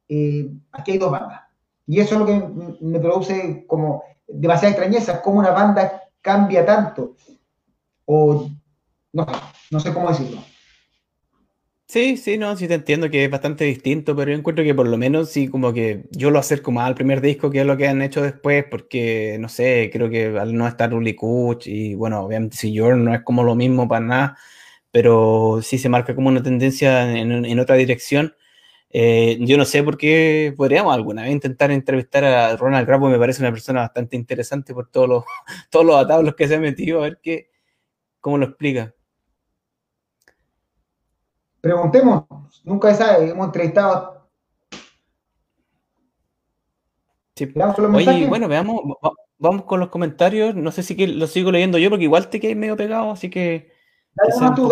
eh, aquí hay dos bandas. Y eso es lo que me produce como demasiada extrañeza, cómo una banda cambia tanto. O no, no sé cómo decirlo. Sí, sí, no, sí te entiendo que es bastante distinto, pero yo encuentro que por lo menos sí, como que yo lo acerco más al primer disco que es lo que han hecho después, porque no sé, creo que al no estar Uli Kuch y bueno, obviamente si Jordan no es como lo mismo para nada, pero sí se marca como una tendencia en, otra dirección. Eh, yo no sé por qué podríamos alguna vez intentar entrevistar a Ronald Grapo, me parece una persona bastante interesante por todos los, todos los atablos que se ha metido, a ver qué, cómo lo explica. Preguntemos, nunca sabe, hemos entrevistado. Sí. Oye, bueno, veamos, vamos con los comentarios. No sé si que lo sigo leyendo yo, porque igual te quedé medio pegado, así que. tú,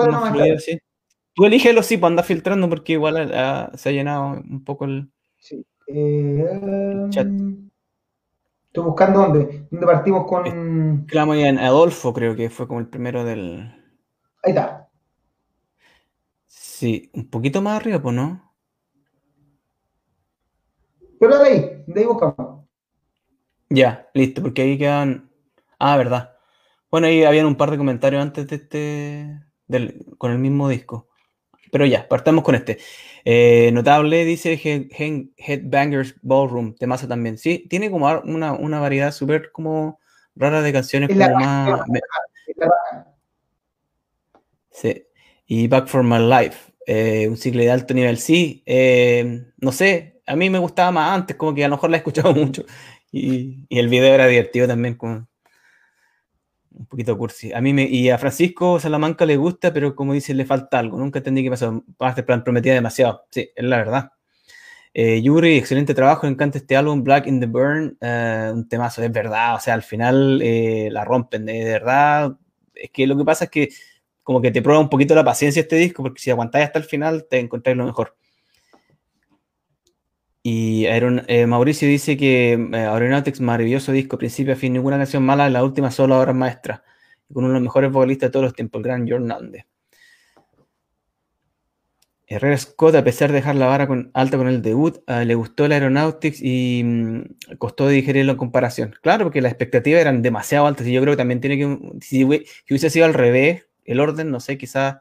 tú elígelo, sí, para andar filtrando, porque igual se ha llenado un poco el, sí. Eh, chat. Estoy buscando dónde. ¿Dónde partimos con. Clamo en Adolfo, creo que fue como el primero del. Ahí está. Sí, un poquito más arriba, pues, ¿no? Pero de ahí, de ahí buscamos. Ya, listo, porque ahí quedan. Ah, verdad. Bueno, ahí habían un par de comentarios antes de este. con el mismo disco. Pero ya, partamos con este. Eh, notable, dice Headbangers Ballroom, temazo también. Sí, tiene como una, una variedad súper como rara de canciones como más. Sí. Y Back for My Life. Eh, un ciclo de alto nivel. Sí, eh, no sé, a mí me gustaba más antes, como que a lo mejor la he escuchado mucho. Y, el video era divertido también, como un poquito cursi. A mí me, y a Francisco Salamanca le gusta, pero como dice, le falta algo. Nunca entendí qué pasó. Este plan prometía demasiado. Sí, es la verdad. Eh, Yuri, excelente trabajo, me encanta este álbum, Black in the Burn, un temazo, es verdad, o sea, al final la rompen, de verdad. Es que lo que pasa es que como que te prueba un poquito la paciencia este disco, porque si aguantáis hasta el final, te encontráis lo mejor. Y eh, Mauricio dice que eh, Aeronautics, maravilloso disco, principio a fin, ninguna canción mala, la última solo obra maestra, con uno de los mejores vocalistas de todos los tiempos, el gran Jordan Nande. Herrera Scott, a pesar de dejar la vara alta con el debut, eh, le gustó el Aeronautics y mm, costó digerirlo en comparación. Claro, porque las expectativas eran demasiado altas y yo creo que también tiene que, si hubiese sido al revés, el orden, no sé, quizás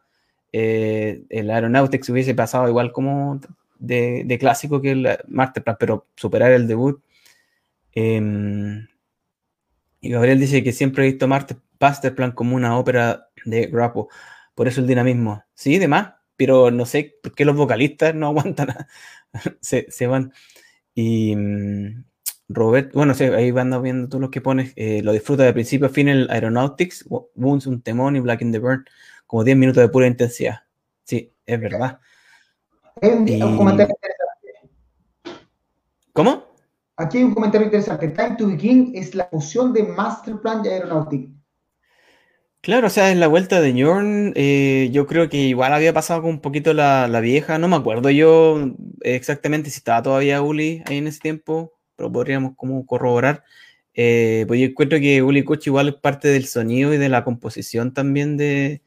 eh, el Aeronautics hubiese pasado igual como de, clásico que el Masterplan, pero superar el debut. Em, y Gabriel dice que siempre he visto Masterplan como una ópera de Grappo, por eso el dinamismo. Sí, demás, pero no sé por qué los vocalistas no aguantan, se, se, van. Y mm, Robert, bueno, sí, ahí van viendo tú los que pones, eh, lo disfruta de principio a fin el Aeronautics, Boons, un temón y Black in the Burn, como 10 minutos de pura intensidad. Sí, es verdad. un, comentario interesante. ¿Cómo? Aquí hay un comentario interesante. Time to Begin es la fusión de Masterplan y Aeronautics. Claro, o sea, en la vuelta de Jorn, eh, yo creo que igual había pasado con un poquito la, la, vieja, no me acuerdo yo exactamente si estaba todavía Uli ahí en ese tiempo, pero podríamos como corroborar. Eh, pues yo encuentro que Uli Kuch igual es parte del sonido y de la composición también de,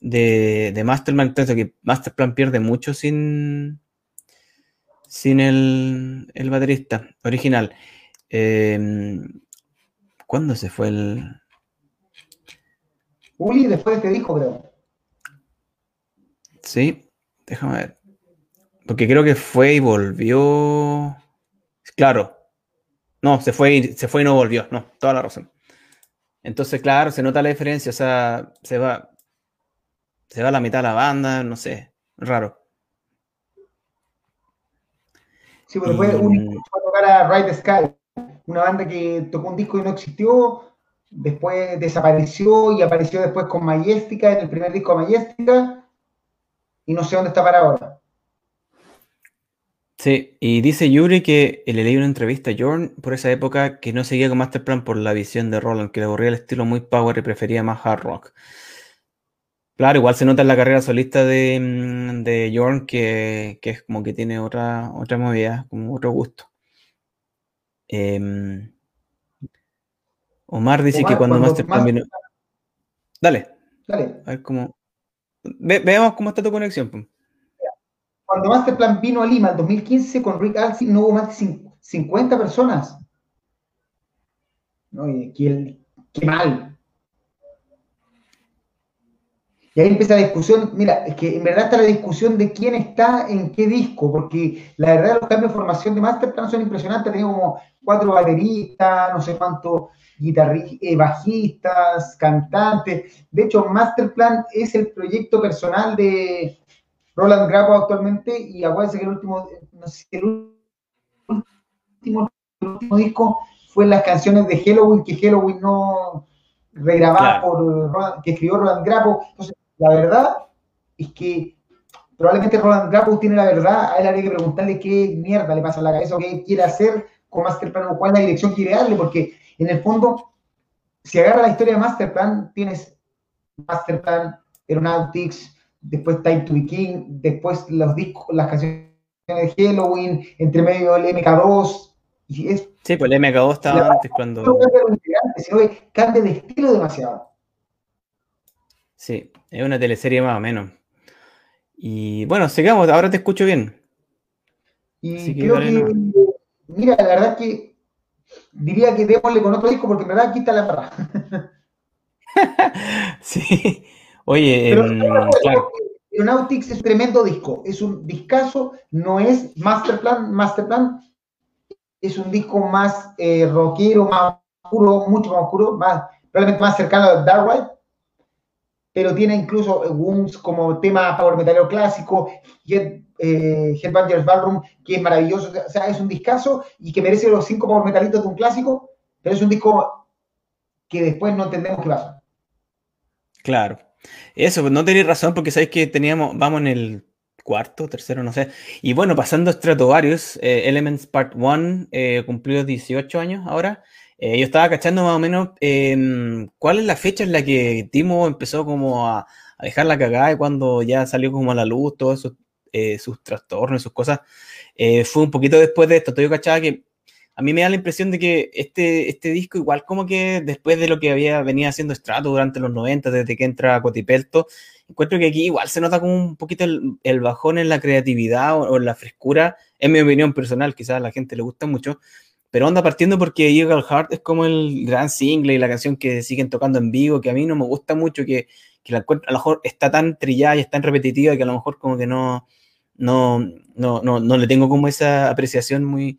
de, de Masterplan. Entonces, que Masterplan pierde mucho sin, sin el, el baterista original. Eh, ¿Cuándo se fue el...? Uli después te dijo, creo. Sí, déjame ver. Porque creo que fue y volvió. Claro. No, se fue, y, se fue y no volvió. No, toda la razón. Entonces, claro, se nota la diferencia. O sea, se va. Se va a la mitad de la banda, no sé. Raro. Sí, pero fue un fue a tocar a Ride the Sky, una banda que tocó un disco y no existió, después desapareció y apareció después con Majestica, en el primer disco de Majestica, y no sé dónde está para ahora. Sí, y dice Yuri que le leí una entrevista a Jorn por esa época que no seguía con Masterplan por la visión de Roland, que le aburría el estilo muy power y prefería más hard rock. Claro, igual se nota en la carrera solista de, mm, de Jorn que, es como que tiene otra, otra movida, como otro gusto. Em, Omar dice que cuando, Masterplan vino. Dale. Dale. A ver cómo. veamos cómo está tu conexión. Cuando Masterplan vino a Lima en 2015 con Rick Alcy no hubo más de 50 personas. No, qué, qué mal. Y ahí empieza la discusión, mira, es que en verdad está la discusión de quién está en qué disco, porque la verdad los cambios de formación de Masterplan son impresionantes, tenía como cuatro bateristas, no sé cuántos guitarristas, eh, bajistas, cantantes. De hecho, Masterplan es el proyecto personal de Roland Grapo actualmente y acuérdense que el último, no sé, el último, el último disco fue las canciones de Halloween, que Halloween no regrababa por que escribió Roland Grapo. Entonces, la verdad es que probablemente Roland Grapo tiene la verdad, a él habría que preguntarle qué mierda le pasa a la cabeza o qué quiere hacer con Masterplan o cuál es la dirección que quiere darle, porque en el fondo, si agarra la historia de Masterplan, tienes Masterplan, Aeronautics, después Time to Be King, después los discos, las canciones de Halloween, entre medio el MK2. Y es, sí, pues el MK2 estaba antes cuando. No cambia de estilo demasiado. Sí, es una teleserie más o menos. Y bueno, sigamos, ahora te escucho bien. Y creo que, mira, la verdad es que diría que démosle con otro disco porque en verdad aquí está la barra. sí, oye, Pero, em, claro. Aeronautics es un tremendo disco, es un discazo, no es Masterplan, Masterplan es un disco más eh, rockero, más oscuro, mucho más oscuro, más, probablemente más cercano a Dark Ride, pero tiene incluso Wounds como tema power metalero clásico, Head, eh, Headbangers Ballroom, que es maravilloso, o sea, es un discazo y que merece los cinco power metalitos de un clásico, pero es un disco que después no entendemos qué pasa. Claro. Eso, pues no tenéis razón porque sabéis que teníamos, vamos en el cuarto, tercero, no sé. Y bueno, pasando a Stratovarius, eh, Elements Part 1 eh, cumplió 18 años ahora. Eh, yo estaba cachando más o menos em, cuál es la fecha en la que Timo empezó como a, dejar la cagada y cuando ya salió como a la luz todos sus, eh, sus trastornos y sus cosas. Eh, fue un poquito después de esto. Entonces yo cachaba que a mí me da la impresión de que este, este disco, igual como que después de lo que había venido haciendo Strato durante los 90, desde que entra Cotipelto, encuentro que aquí igual se nota como un poquito el, bajón en la creatividad o, en la frescura, en mi opinión personal, quizás a la gente le gusta mucho, pero anda partiendo porque Eagle Heart es como el gran single y la canción que siguen tocando en vivo, que a mí no me gusta mucho, que, que a lo mejor está tan trillada y es tan repetitiva que a lo mejor como que no, no, no, no, le tengo como esa apreciación muy,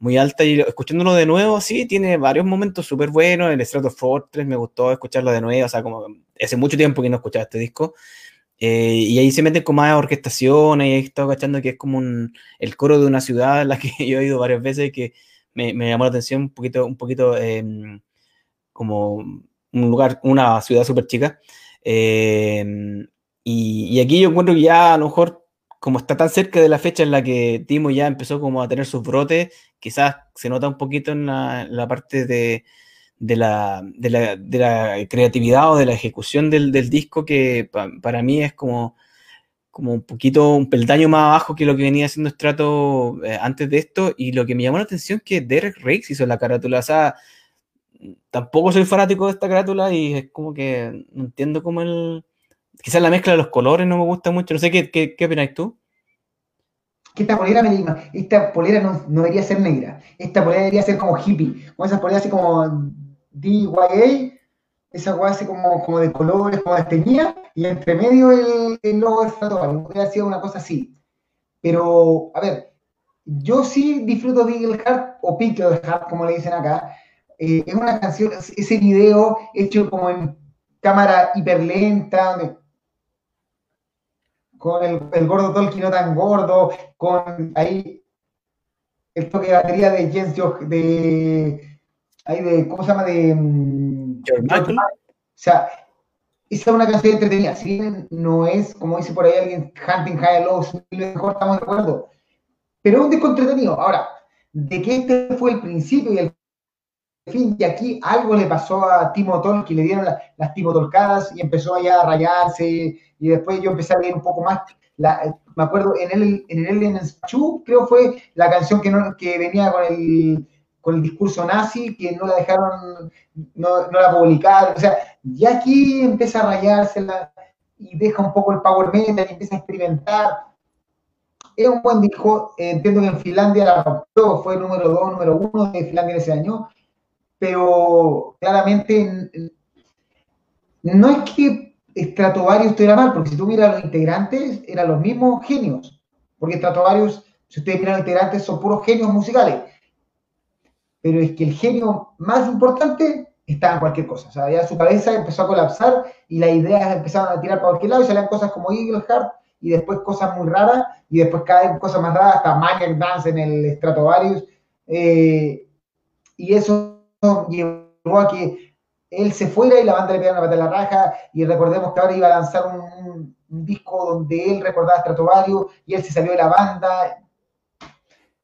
muy alta. Y escuchándolo de nuevo, sí, tiene varios momentos súper buenos. El Strato Fortress me gustó escucharlo de nuevo, o sea, como hace mucho tiempo que no escuchaba este disco. Eh, y ahí se meten con más orquestación, y ahí estado cachando que es como un, el coro de una ciudad en la que yo he ido varias veces, que me, llamó la atención un poquito, un poquito em, como un lugar, una ciudad súper chica. Em, y, aquí yo encuentro que ya a lo mejor, como está tan cerca de la fecha en la que Timo ya empezó como a tener sus brotes, quizás se nota un poquito en la, parte de, la, creatividad o de la ejecución del, disco que para mí es como un poquito, un peldaño más abajo que lo que venía haciendo Strato eh, antes de esto. Y lo que me llamó la atención es que Derek Riggs hizo la carátula. O sea, tampoco soy fanático de esta carátula y es como que no entiendo cómo el. Quizás la mezcla de los colores no me gusta mucho. No sé qué, qué, qué opinas tú. Que esta polera, me, esta polera no, no, debería ser negra. Esta polera debería ser como hippie. Como esas poleras así como DYA esa weá así como, como de colores, como desteñida, y entre medio el, el logo de Stratovarius. Hubiera sido una cosa así. Pero, a ver, yo sí disfruto de Eagle Heart, o Pink Heart, como le dicen acá. Eh, es una canción, ese video hecho como en cámara hiperlenta, con el, el gordo Tolkien no tan gordo, con ahí el toque de batería de Jens Joch, de, ahí de, ¿cómo se llama? De mm, George. O sea, esa es una canción entretenida. Si bien no es, como dice por ahí alguien, Hunting High Low, mejor estamos de acuerdo. Pero es un disco entretenido. Ahora, de que este fue el principio y el fin, y aquí algo le pasó a Timo que le dieron las Timo Tolcadas y empezó allá a rayarse, y después yo empecé a leer un poco más. me acuerdo, en el, en el en Chu, creo fue la canción que, no, que venía con el, con el discurso nazi, que no la dejaron, no, no la publicaron, o sea, ya aquí empieza a rayársela y deja un poco el power metal y empieza a experimentar. Es un buen disco, entiendo que en Finlandia la rompió, fue el número 2, número 1 de Finlandia ese año, pero claramente no es que Stratovarius estuviera mal, porque si tú miras a los integrantes, eran los mismos genios, porque Stratovarius, si ustedes miran los integrantes, son puros genios musicales, pero es que el genio más importante estaba en cualquier cosa, o sea, ya su cabeza empezó a colapsar y las ideas empezaron a tirar para cualquier lado y salían cosas como Eagle Heart y después cosas muy raras y después cada vez cosas más raras, hasta Maniac Dance en el Stratovarius, eh, y eso llevó a que él se fuera y la banda le pegara una pata en la raja y recordemos que ahora iba a lanzar un, disco donde él recordaba a Stratovarius y él se salió de la banda.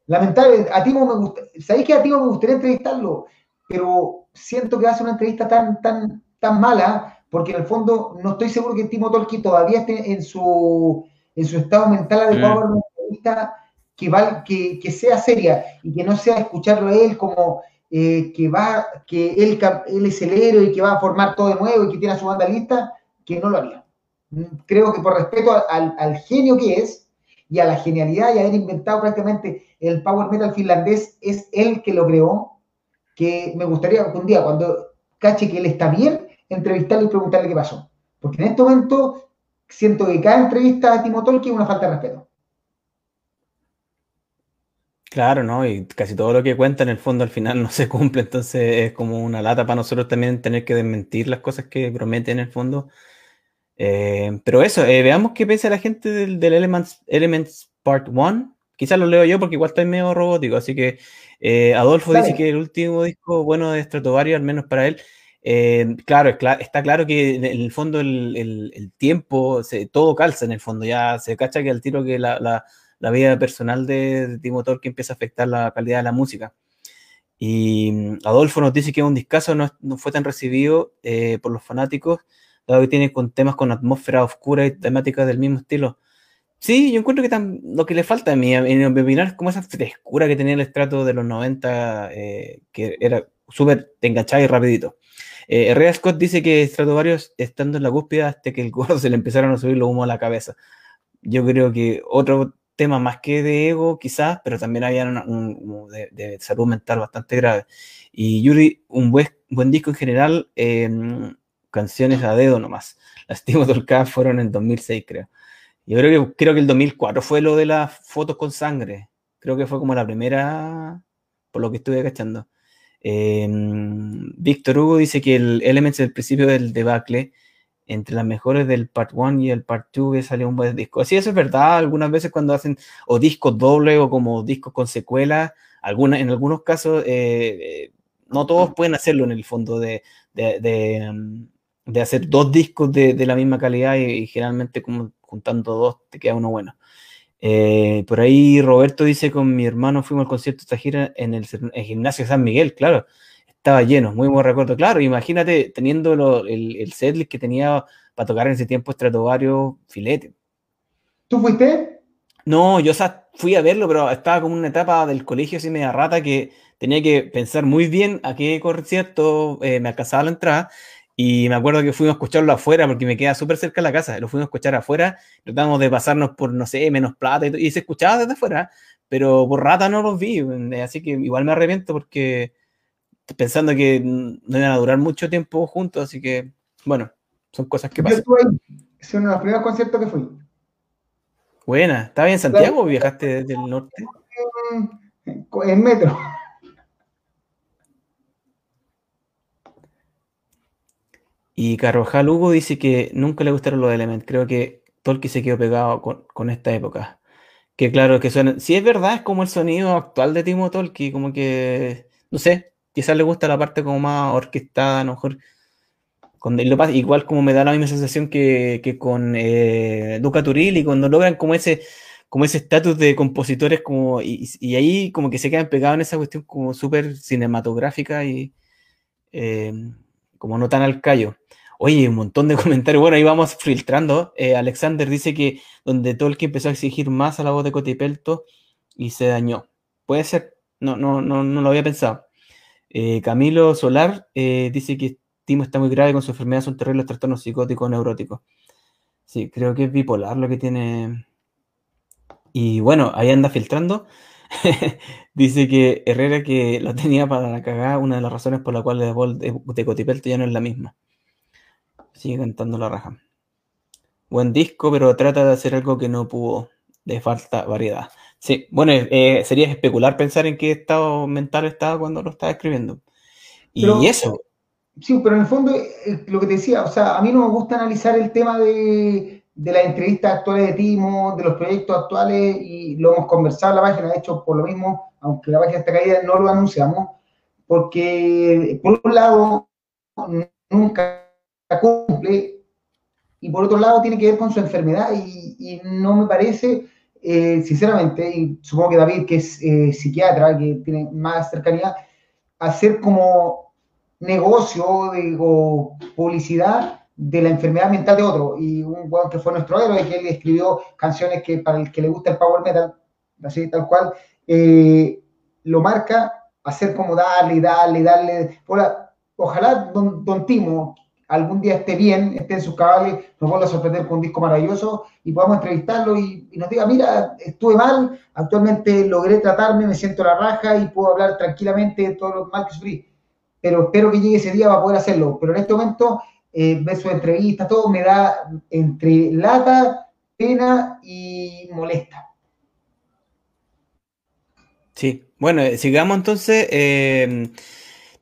Lamentable, a Timo me gusta, sabéis que a Timo me gustaría entrevistarlo, pero siento que ser una entrevista tan, tan, tan mala, porque en el fondo no estoy seguro que Timo Tolki todavía esté en su, en su estado mental adecuado para una entrevista que, va, que, que sea seria y que no sea escucharlo a él como eh, que va, que él, él, es el héroe y que va a formar todo de nuevo y que tiene a su banda lista, que no lo haría. Creo que por respeto al, al, genio que es y a la genialidad y haber inventado prácticamente el power metal finlandés, es él que lo creó, que me gustaría que un día, cuando cache que él está bien, entrevistarle y preguntarle qué pasó. Porque en este momento siento que cada entrevista a Timo Tolkien es una falta de respeto. Claro, ¿no? Y casi todo lo que cuenta en el fondo al final no se cumple, entonces es como una lata para nosotros también tener que desmentir las cosas que prometen en el fondo. Eh, pero eso, eh, veamos qué piensa la gente del, Elements, Elements Part 1. Quizás lo leo yo porque igual estoy medio robótico, así que eh, Adolfo dice que el último disco bueno de Stratovarius, al menos para él, claro, está claro que en el fondo el, tiempo, todo calza en el fondo, ya se cacha que al tiro que la la vida personal de, Timo que empieza a afectar la calidad de la música. Y mm, Adolfo nos dice que un discazo no, no fue tan recibido eh, por los fanáticos, dado que tiene con temas con atmósfera oscura y temáticas del mismo estilo. Sí, yo encuentro que lo que le falta a mí, en mi opinión, es como esa frescura que tenía el estrato de los 90, eh, que era súper enganchado y rapidito. Eh, Scott dice que varios estando en la cúspide hasta que el gordo se le empezaron a subir los humos a la cabeza. Yo creo que otro tema más que de ego, quizás, pero también había un, de, salud mental bastante grave. Y Yuri, un buen, buen disco en general, em, canciones a dedo nomás. Las Timo Tolka fueron en 2006, creo. Yo creo que, creo que el 2004 fue lo de las fotos con sangre. Creo que fue como la primera, por lo que estuve cachando. Em, Víctor Hugo dice que el Elements del principio del debacle entre las mejores del Part 1 y el Part 2 que salió un buen disco. Sí, eso es verdad, algunas veces cuando hacen o discos dobles o como discos con secuelas, alguna, en algunos casos eh, eh, no todos pueden hacerlo en el fondo de, de, mm, hacer dos discos de, la misma calidad y, generalmente como juntando dos te queda uno bueno. Eh, por ahí Roberto dice, con mi hermano fuimos al concierto de esta gira en el, en el gimnasio San Miguel, claro estaba lleno, muy buen recuerdo. Claro, imagínate teniendo el, el setlist que tenía para tocar en ese tiempo Stratovarius Filete. ¿Tú fuiste? No, yo fui a verlo, pero estaba como una etapa del colegio así media rata que tenía que pensar muy bien a qué concierto eh, me alcanzaba la entrada. Y me acuerdo que fuimos a escucharlo afuera porque me queda súper cerca de la casa. Lo fuimos a escuchar afuera, tratamos de pasarnos por, no sé, menos plata y, y se escuchaba desde afuera, pero por rata no los vi. Así que igual me arrepiento porque pensando que no iban a durar mucho tiempo juntos, así que, bueno, son cosas que pasan. Yo estuve es uno de los primeros conciertos que fui. Buena, ¿estaba en Santiago o viajaste desde el norte? En, metro. Y Carvajal Hugo dice que nunca le gustaron los Elements. Creo que Tolkien se quedó pegado con, con esta época. Que claro, que suena. Si es verdad, es como el sonido actual de Timo Tolki, como que. No sé, quizás le gusta la parte como más orquestada, a lo mejor. Igual como me da la misma sensación que, con eh, Luca Turilli, cuando logran como ese como ese estatus de compositores como y, ahí como que se quedan pegados en esa cuestión como súper cinematográfica y eh, como no tan al callo. Oye, un montón de comentarios. Bueno, ahí vamos filtrando. Eh, Alexander dice que donde Tolkien empezó a exigir más a la voz de Cotipelto y se dañó. Puede ser, no, no, no, no lo había pensado. Eh, Camilo Solar eh, dice que Timo está muy grave con su enfermedad, son terribles trastornos psicóticos, neuróticos. Sí, creo que es bipolar lo que tiene. Y bueno, ahí anda filtrando. dice que Herrera que lo tenía para la cagada, una de las razones por la cual la voz de, de Cotipelto ya no es la misma. Sigue cantando la raja. Buen disco, pero trata de hacer algo que no pudo. De falta variedad. Sí, bueno, eh, sería especular pensar en qué estado mental estaba cuando lo estaba escribiendo. Y eso. Sí, pero en el fondo, eh, lo que te decía, o sea, a mí no me gusta analizar el tema de, de las entrevistas actuales de Timo, de los proyectos actuales, y lo hemos conversado en la página, de hecho, por lo mismo, aunque la página está caída, no lo anunciamos, porque por un lado, nunca cumple, y por otro lado tiene que ver con su enfermedad y, no me parece, eh, sinceramente, y supongo que David, que es eh, psiquiatra, que tiene más cercanía, hacer como negocio o publicidad de la enfermedad mental de otro. Y un weón que fue nuestro héroe, que él escribió canciones que para el que le gusta el power metal, así tal cual, eh, lo marca, hacer como darle, darle, darle. ojalá don, don Timo, algún día esté bien, esté en sus cabales, nos vuelva a sorprender con un disco maravilloso y podamos entrevistarlo y, nos diga, mira, estuve mal, actualmente logré tratarme, me siento la raja y puedo hablar tranquilamente de todos los mal que sufrí. Pero espero que llegue ese día para poder hacerlo. Pero en este momento, eh, ver su entrevista, todo me da entre lata, pena y molesta. Sí, bueno, eh, sigamos entonces. Eh,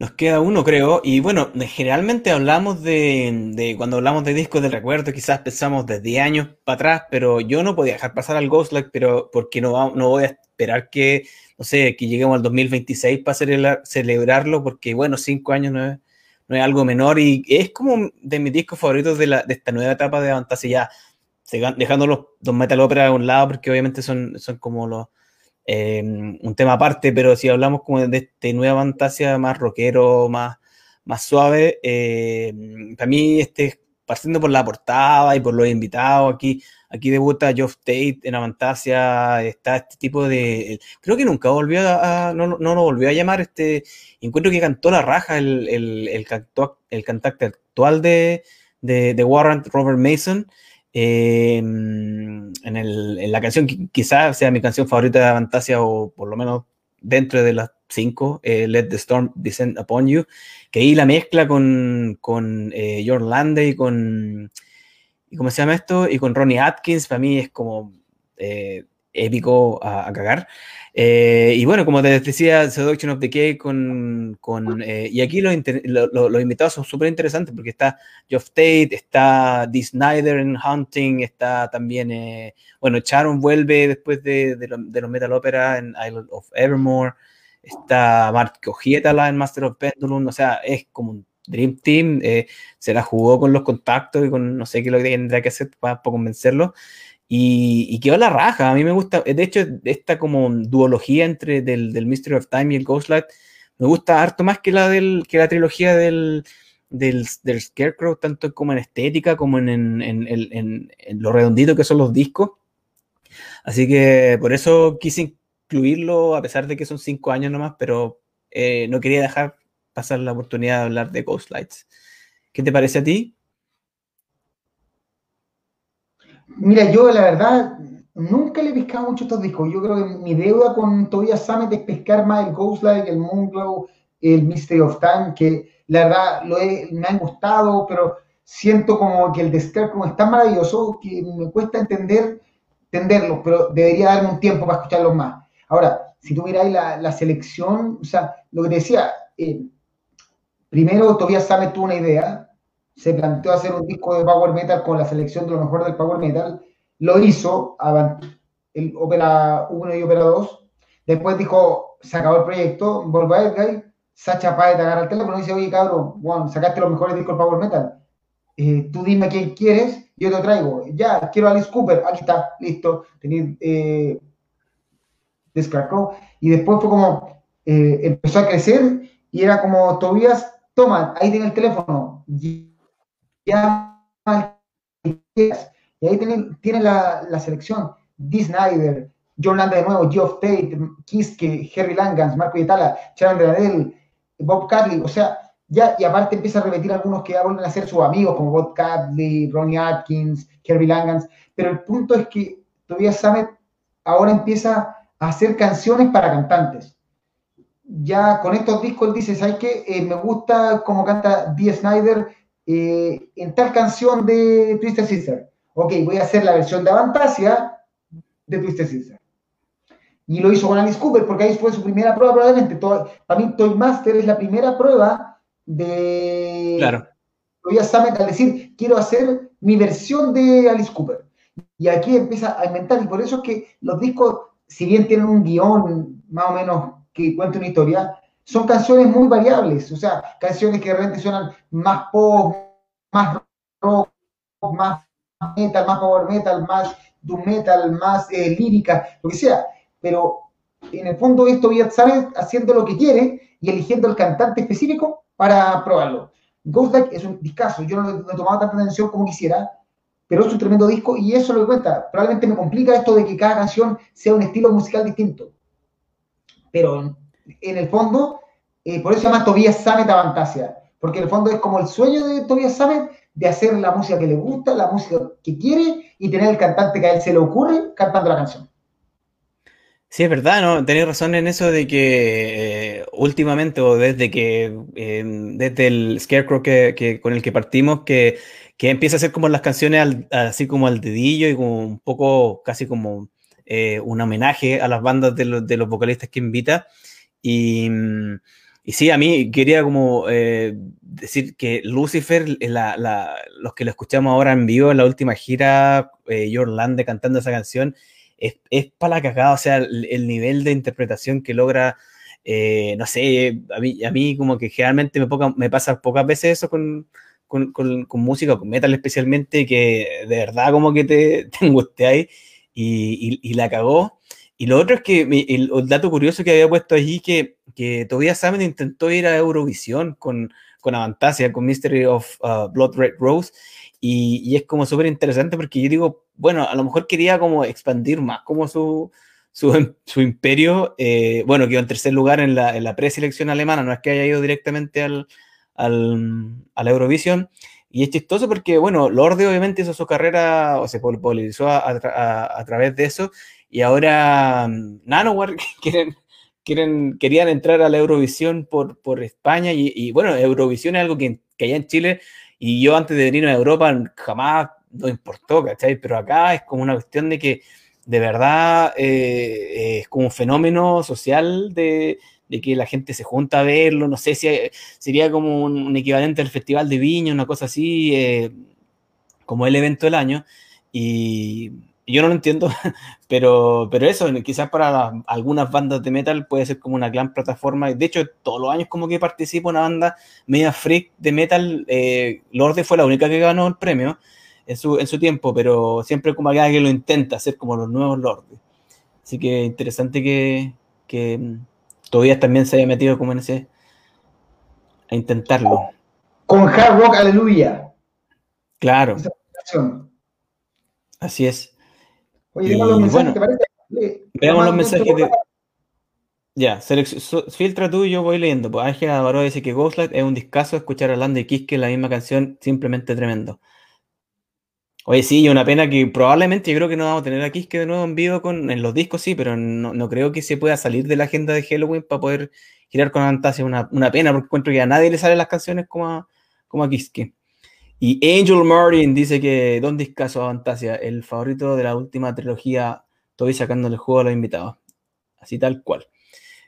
nos queda uno, creo. Y bueno, generalmente hablamos de, cuando hablamos de discos de recuerdo, quizás pensamos de 10 años para atrás, pero yo no podía dejar pasar al Ghostlight, pero porque no, no voy a esperar que, no sé, que lleguemos al 2026 para celebrarlo, porque bueno, 5 años no es, no es, algo menor y es como de mis discos favoritos de, la, de esta nueva etapa de Fantasy dejando los, los Metal Opera a un lado, porque obviamente son, son como los Em, un tema aparte, pero si hablamos como de este nueva fantasía más rockero, más, más suave, em, para mí, este, partiendo por la portada y por los invitados, aquí, aquí debuta Geoff Tate en la fantasía, está este tipo de... Creo que nunca volvió a... no, no lo volvió a llamar, este... Encuentro que cantó la raja el, el, el, el cantante actual de, de, de Warrant, Robert Mason, En, el, en, la canción quizás sea mi canción favorita de Fantasia o por lo menos dentro de las cinco, eh, Let the Storm Descend Upon You, que ahí la mezcla con, con eh, John Lande y con, ¿cómo se llama esto? Y con Ronnie Atkins, para mí es como eh, épico a, cagar. Eh, y bueno, como te decía, Seduction of the Cake con... con eh, y aquí los, los invitados son súper interesantes porque está Geoff Tate, está Dee Snyder en Hunting, está también... Eh, bueno, Sharon vuelve después de, de, de, los Metal Opera en Island of Evermore, está Mark Cogieta en Master of Pendulum, o sea, es como un Dream Team, se la jugó con los contactos y con no sé qué lo que tendría que hacer para, para convencerlo. Y, quedó la raja. A mí me gusta, de hecho, esta como duología entre del, del Mystery of Time y el Ghostlight me gusta harto más que la, del, que la trilogía del, del, del Scarecrow, tanto como en estética, como en, en, en, en, lo redondito que son los discos. Así que por eso quise incluirlo, a pesar de que son cinco años nomás, pero eh, no quería dejar pasar la oportunidad de hablar de Ghostlights. ¿Qué te parece a ti? Mira, yo la verdad nunca le he pescado mucho estos discos. Yo creo que mi deuda con Tobias Summit es pescar más el Ghostlight, el Moonglow, el Mystery of Time, que la verdad lo me han gustado, pero siento como que el de como es tan maravilloso que me cuesta entender entenderlos, pero debería darme un tiempo para escucharlos más. Ahora, si tú miráis la, la selección, o sea, lo que te decía, eh, primero Tobias Summit tuvo una idea, se planteó hacer un disco de power metal con la selección de lo mejor del power metal, lo hizo, el Opera 1 y Opera 2. Después dijo, se acabó el proyecto, vuelvo a Edguy, Sacha Paet agarra el teléfono y dice, oye cabrón, bueno, sacaste los mejores discos de Power Metal. Eh, tú dime quién quieres, yo te traigo. Ya, quiero a Alice Cooper, aquí está, listo. Tenía, eh, descargó. Y después fue como, eh, empezó a crecer y era como, Tobías, toma, ahí tiene el teléfono. Y ahí tiene, tiene la, la, selección. Dee Snyder, John Landa de nuevo, Geoff Tate, Kiske, Harry Langans, Marco Itala, Sharon Gradel, Bob Catley, o sea, ya, y aparte empieza a repetir algunos que ya vuelven a ser sus amigos, como Bob Catley, Ronnie Atkins, Harry Langans, pero el punto es que Tobias Sammet ahora empieza a hacer canciones para cantantes. Ya con estos discos él dice, ¿sabes? Eh, me gusta cómo canta Dee Snyder eh, en tal canción de Twisted Sister. Ok, voy a hacer la versión de Avantasia de Twisted Sister. Y lo hizo con Alice Cooper, porque ahí fue su primera prueba probablemente. para mí Toy Master es la primera prueba de... Claro. Voy a Samet al decir, quiero hacer mi versión de Alice Cooper. Y aquí empieza a inventar, y por eso es que los discos, si bien tienen un guion más o menos que cuenta una historia, son canciones muy variables, o sea, canciones que de repente suenan más pop, más rock, más metal, más power metal, más doom metal, más eh, lírica, lo que sea. Pero en el fondo esto ya sabe haciendo lo que quiere y eligiendo el cantante específico para probarlo. Ghost es un discazo, yo no, he tomado tanta atención como quisiera, pero es un tremendo disco y eso lo que cuenta. Probablemente me complica esto de que cada canción sea un estilo musical distinto. Pero en el fondo, eh, por eso se llama Tobias Sammet Avantasia, porque en el fondo es como el sueño de Tobias Sammet de hacer la música que le gusta, la música que quiere y tener el cantante que a él se le ocurre cantando la canción. Sí, es verdad, ¿no? Tenéis razón en eso de que eh, últimamente o desde que, em, desde el Scarecrow que, con el que partimos, que, empieza a ser como las canciones así como al dedillo y como un poco casi como eh, un homenaje a las bandas de, los, de los vocalistas que invita. Y, y sí, a mí quería como eh, decir que Lucifer, los que lo escuchamos ahora en vivo en la última gira, eh, Lande cantando esa canción, es, para la cagada, o sea, el, nivel de interpretación que logra, eh, no sé, a mí, como que generalmente me, me pasa pocas veces eso con, con, música, con metal especialmente, que de verdad como que te, te angustiáis y, y la cagó. Y lo otro es que el, dato curioso que había puesto allí que, que Tobias Sammet intentó ir a Eurovisión con, con Avantasia, con Mystery of uh, Blood Red Rose, y, y es como súper interesante porque yo digo, bueno, a lo mejor quería como expandir más como su, su, su imperio, eh, bueno, quedó en tercer lugar en la, en la preselección alemana, no es que haya ido directamente al, al, a la Eurovisión, y es chistoso porque, bueno, Lorde obviamente hizo su carrera, o se popularizó a, a, a, través de eso, y ahora mm, Nanowar quieren, querían entrar a la Eurovisión por, España y, bueno, Eurovisión es algo que, que allá en Chile y yo antes de venir a Europa jamás no importó, ¿cachai? Pero acá es como una cuestión de que de verdad eh, es como un fenómeno social de, de, que la gente se junta a verlo, no sé si sería como un, equivalente al Festival de Viña, una cosa así, eh, como el evento del año. Y, yo no lo entiendo, pero, pero eso, quizás para algunas bandas de metal puede ser como una gran plataforma. De hecho, todos los años como que participo una banda media freak de metal. Eh, Lorde fue la única que ganó el premio en su, en su tiempo, pero siempre como que lo intenta hacer como los nuevos Lorde. Así que interesante que, que mm, todavía también se haya metido como en ese... a intentarlo. Con Hard Rock Aleluya. Claro. Así es. Oye, los mensajes, Veamos los mensajes de... Ya, filtra tú y yo voy leyendo. Pues Ángel Navarro dice que Ghostlight es un discazo escuchar a Lando y Kiske la misma canción, simplemente tremendo. Oye, sí, y una pena que probablemente yo creo que no vamos a tener a Kiske de nuevo en vivo con, en los discos, sí, pero no, creo que se pueda salir de la agenda de Halloween para poder girar con Fantasia. Una, una pena, porque encuentro que a nadie le salen las canciones como a, como a Kiske. Y Angel Martin dice que Don Discaso Fantasia, el favorito de la última trilogía, estoy sacando el juego a los invitados. Así tal cual.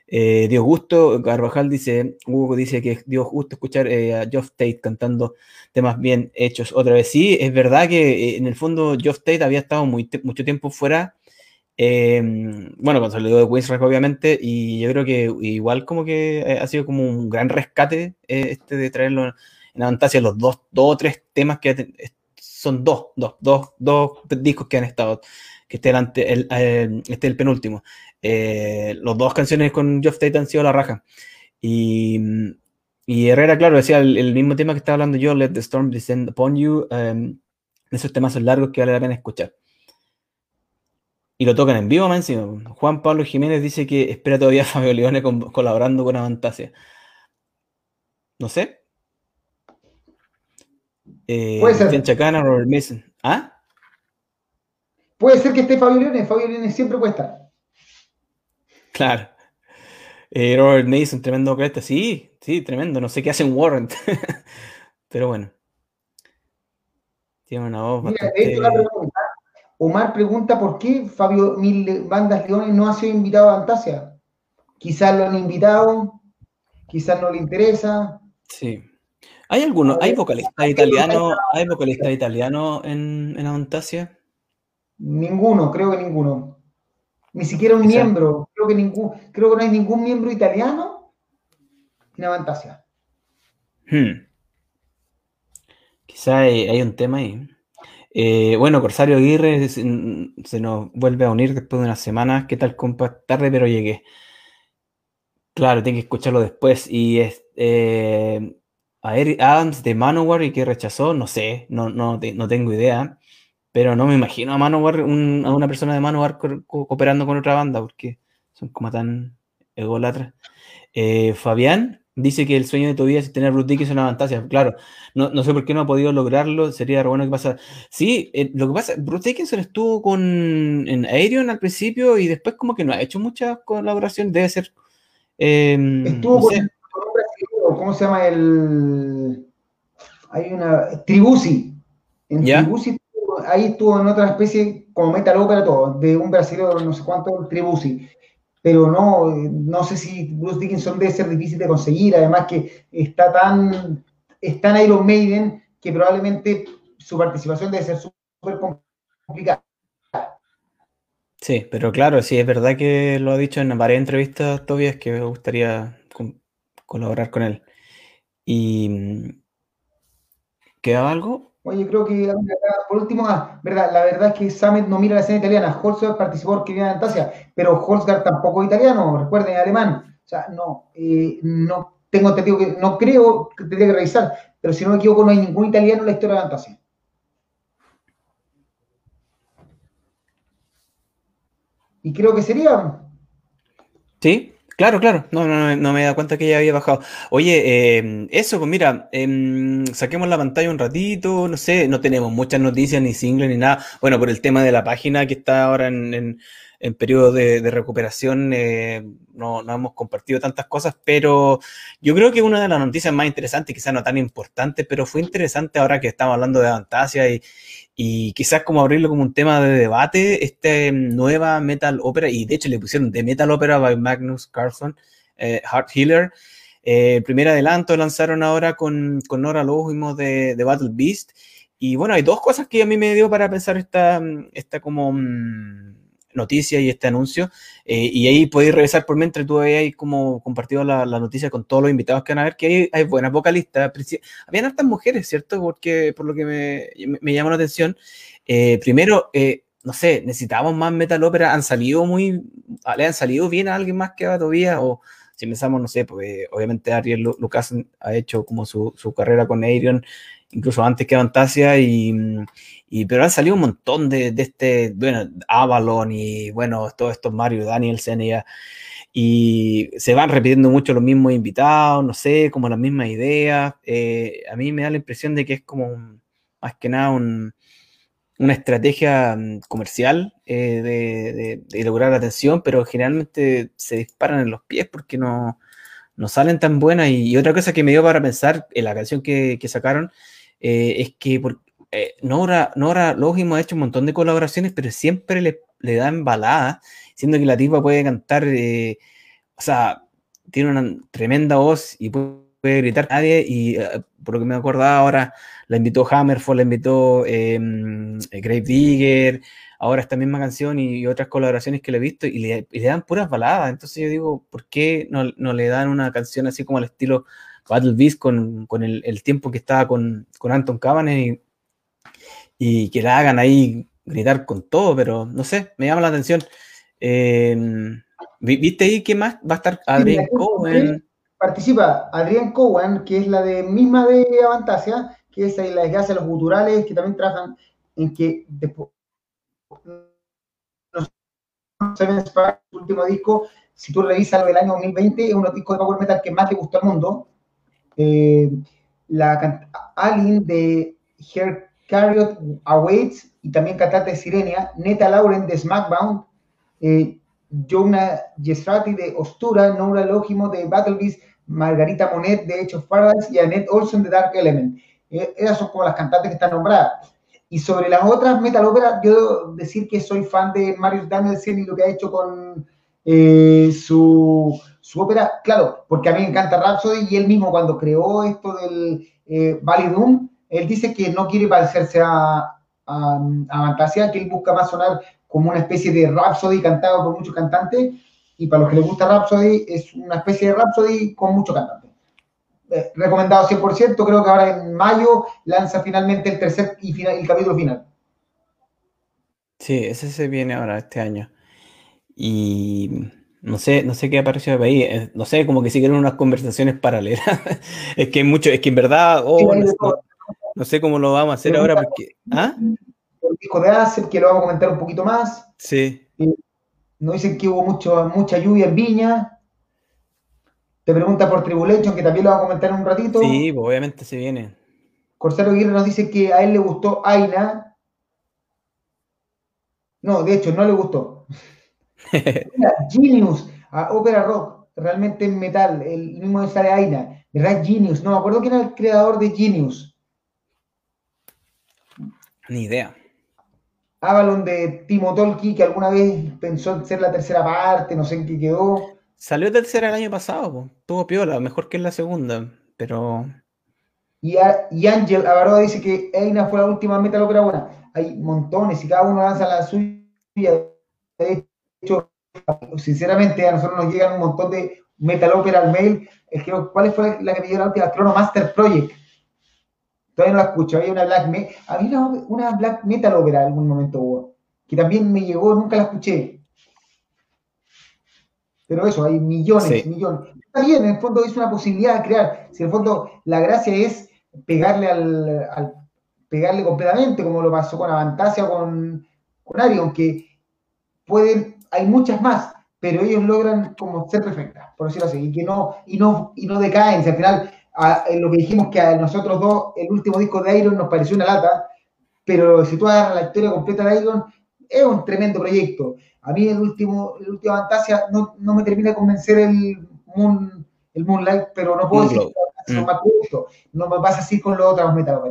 Eh, Dios gusto, Carvajal dice, Hugo dice que dio gusto escuchar eh, a Geoff Tate cantando temas bien hechos otra vez. Sí, es verdad que eh, en el fondo Geoff Tate había estado muy mucho tiempo fuera bueno, consolidó de Queensrÿche obviamente, y yo creo que igual como que ha sido como un gran rescate este de traerlo en Avantasia, los dos, dos o tres temas que son dos, dos, dos, dos discos que han estado, que este, el, el, este el penúltimo. Eh, los dos canciones con Geoff Tate han sido la raja. Y, y Herrera, claro, decía el, mismo tema que estaba hablando yo, Let the Storm Descend Upon You, um, esos temas son largos que vale la pena escuchar. Y lo tocan en vivo, man, Juan Pablo Jiménez dice que espera todavía a Fabio Leone colaborando con Avantasia. No sé. Eh, Puede ser. Chacana, Robert Mason. ¿Ah? Puede ser que esté Fabio Leone. Fabio Leone siempre puede estar. Claro. Eh, Robert Mason, tremendo cresta. Sí, sí, tremendo. No sé qué hace un Warrant. Pero bueno. Tiene una voz Mira, bastante... Omar pregunta por qué Fabio Mil Bandas Leones no ha sido invitado a Fantasia. Quizás lo han invitado, quizás no le interesa. Sí. ¿Hay alguno, hay vocalista italiano, hay vocalista italiano en, en Avantasia? Ninguno, creo que ninguno. Ni siquiera un miembro. Creo que ningún, creo que no hay ningún miembro italiano en Avantasia. Hmm. Quizá hay, un tema ahí. Eh, bueno, Corsario Aguirre se, nos vuelve a unir después de unas semanas. ¿Qué tal, compa? Tarde, pero llegué. Claro, tengo que escucharlo después. Y es, eh, a Eric Adams de Manowar y que rechazó, no sé, no, no, no tengo idea. Pero no me imagino a Manowar, a una persona de Manowar cooperando con otra banda, porque son como tan egolatras. Eh, Fabián dice que el sueño de tu vida es tener Bruce Dickinson en una fantasía. Claro, no, no, sé por qué no ha podido lograrlo. Sería bueno que pasa. Sí, eh, lo que pasa, Bruce Dickinson estuvo con en Aerion al principio y después como que no ha hecho mucha colaboración. Debe ser. Em, estuvo con, un brasileño, ¿cómo se llama el? Hay una Tribusi. En Tribusi ahí estuvo en otra especie como metal ópera todo, de un brasileño no sé cuánto, Tribusi. Pero no, no sé si Bruce Dickinson debe ser difícil de conseguir, además que está tan, está en Iron Maiden que probablemente su participación debe ser súper complicada. Sí, pero claro, sí, es verdad que lo ha dicho en varias entrevistas Tobias que me gustaría colaborar con él. ¿Y queda algo? Oye, creo que por último, ah, verdad, la verdad es que Samet no mira la escena italiana. Holzgar participó porque viene en Tasia, pero Holzgar tampoco es italiano, recuerden, es alemán. O sea, no, eh, no tengo entendido que, no creo que tendría que revisar, pero si no me equivoco, no hay ningún italiano en la historia de Fantasia. Y creo que sería. Sí, Claro, claro, no, no, no me da cuenta que ya había bajado. Oye, em, eso, pues mira, em, saquemos la pantalla un ratito, no sé, no tenemos muchas noticias, ni singles, ni nada. Bueno, por el tema de la página que está ahora en, en, periodo de, recuperación, eh, no, no, hemos compartido tantas cosas, pero yo creo que una de las noticias más interesantes, quizás no tan importantes, pero fue interesante ahora que estamos hablando de Fantasia y, y quizás como abrirlo como un tema de debate, esta nueva metal ópera, y de hecho le pusieron de metal ópera by Magnus Carlson, eh, Heart Healer. Eh, primer adelanto lanzaron ahora con, con Nora Lógimo de, de, Battle Beast. Y bueno, hay dos cosas que a mí me dio para pensar esta, esta como mm, noticia y este anuncio. Eh, y ahí podéis revisar por mientras tú ahí como compartido la, la, noticia con todos los invitados que van a ver, que hay, hay buenas vocalistas. Habían hartas mujeres, ¿cierto? Porque por lo que me, me llamó la atención. Eh, primero, eh, no sé, necesitábamos más metal ópera. Han salido muy, le han salido bien a alguien más que a todavía, o si pensamos, no sé, pues obviamente Ariel Lucas ha hecho como su, su carrera con Aerion, incluso antes que Fantasia, y, y, pero han salido un montón de, de, este, bueno, Avalon y bueno, todos estos Mario Danielsen y, y se van repitiendo mucho los mismos invitados, no sé, como las mismas ideas. Eh, a mí me da la impresión de que es como más que nada un, una estrategia mm, comercial eh, de, de, lograr atención, pero generalmente se disparan en los pies porque no, no salen tan buenas. Y, otra cosa que me dio para pensar en la canción que, que sacaron eh, es que por, eh, Nora, Nora ha hecho un montón de colaboraciones, pero siempre le, le dan baladas, siendo que la tipa puede cantar, eh, o sea, tiene una tremenda voz y puede, gritar a nadie, y eh, por lo que me acuerdo ahora, la invitó Hammerfall, la invitó eh, Grave Digger, ahora esta misma canción y, otras colaboraciones que le he visto y le, dan puras baladas. Entonces yo digo, ¿por qué no, le dan una canción así como al estilo Battle Beast con, con el, tiempo que estaba con, con Anton Cabanes y, que la hagan ahí gritar con todo? Pero no sé, me llama la atención. Em, ¿Viste ahí qué más va a estar Adrián Cohen? Participa Adrián Cohen, que es la de misma de Avantasia, que es la de los culturales, que también trabajan en que después Seven Sparks, su último disco, si tú revisas lo del año 2020, es uno de los discos de Power Metal que más le gustó al mundo. Eh, la Alien de Her Carriot Awaits y también cantante Sirenia, Neta Lauren de Smackbound, eh, Jonah Gestrati de Ostura, Nora Logimo de Battle Beast, Margarita Monet de of Paradise y Annette Olson de Dark Element. Eh, esas son como las cantantes que están nombradas. Y sobre las otras metal óperas, yo debo decir que soy fan de Marius Danielsen y lo que ha hecho con su, su, ópera. Claro, porque a mí me encanta Rhapsody y él mismo cuando creó esto del eh, Valley Doom, él dice que no quiere parecerse a, a, a que él busca más sonar como una especie de Rhapsody cantado por muchos cantantes. Y para los que les gusta Rhapsody, es una especie de Rhapsody con muchos cantantes. Eh, recomendado 100%, creo que ahora en mayo lanza finalmente el tercer y final, el capítulo final. Sí, ese se viene ahora este año. Y no sé, no sé qué apareció ahí. Eh, no sé, como que siguen unas conversaciones paralelas. es que hay mucho, es que en verdad, oh, no, sé, cómo lo vamos a hacer ahora porque. ¿ah? El disco de Acer, que lo vamos a comentar un poquito más. Sí. nos dicen que hubo mucho, mucha lluvia en Viña. Te pregunta por Tribulation, que también lo va a comentar en un ratito. Sí, pues, obviamente se viene. Corsaro Aguirre nos dice que a él le gustó Aina. No, de hecho, no le gustó. Genius, a Opera Rock, realmente en metal, el mismo de sale Aina. ¿Verdad? Genius. No me acuerdo quién era el creador de Genius. Ni idea. Avalon de Timo Tolki, que alguna vez pensó en ser la tercera parte, no sé en qué quedó. Salió tercera el año pasado, tuvo piola, mejor que en la segunda, pero. Y, Ángel Avaroa dice que Eina fue la última metal ópera buena. Hay montones y cada uno lanza la suya. De hecho, sinceramente, a nosotros nos llegan un montón de metal ópera al mail. ¿Cuál fue la que me dio la última? Chrono Master Project. Todavía no la escucho. Había una black, me había una, black metal ópera en algún momento hubo, que también me llegó, nunca la escuché. Pero eso, hay millones, millones. Está bien, en el fondo es una posibilidad de crear. Si en el fondo la gracia es pegarle al, pegarle completamente, como lo pasó con Avantasia o con, con Arion, que pueden, hay muchas más, pero ellos logran como ser perfectas, por decirlo así, y que no, y no, y no decaen. Si al final, en lo que dijimos que a nosotros dos, el último disco de Iron nos pareció una lata, pero si tú agarras la historia completa de Iron, es un tremendo proyecto. A mí el último, el último Fantasia no, no, me termina de convencer el, Moon, el Moonlight, pero no puedo decir que mm. más No me pasa así con los otros metal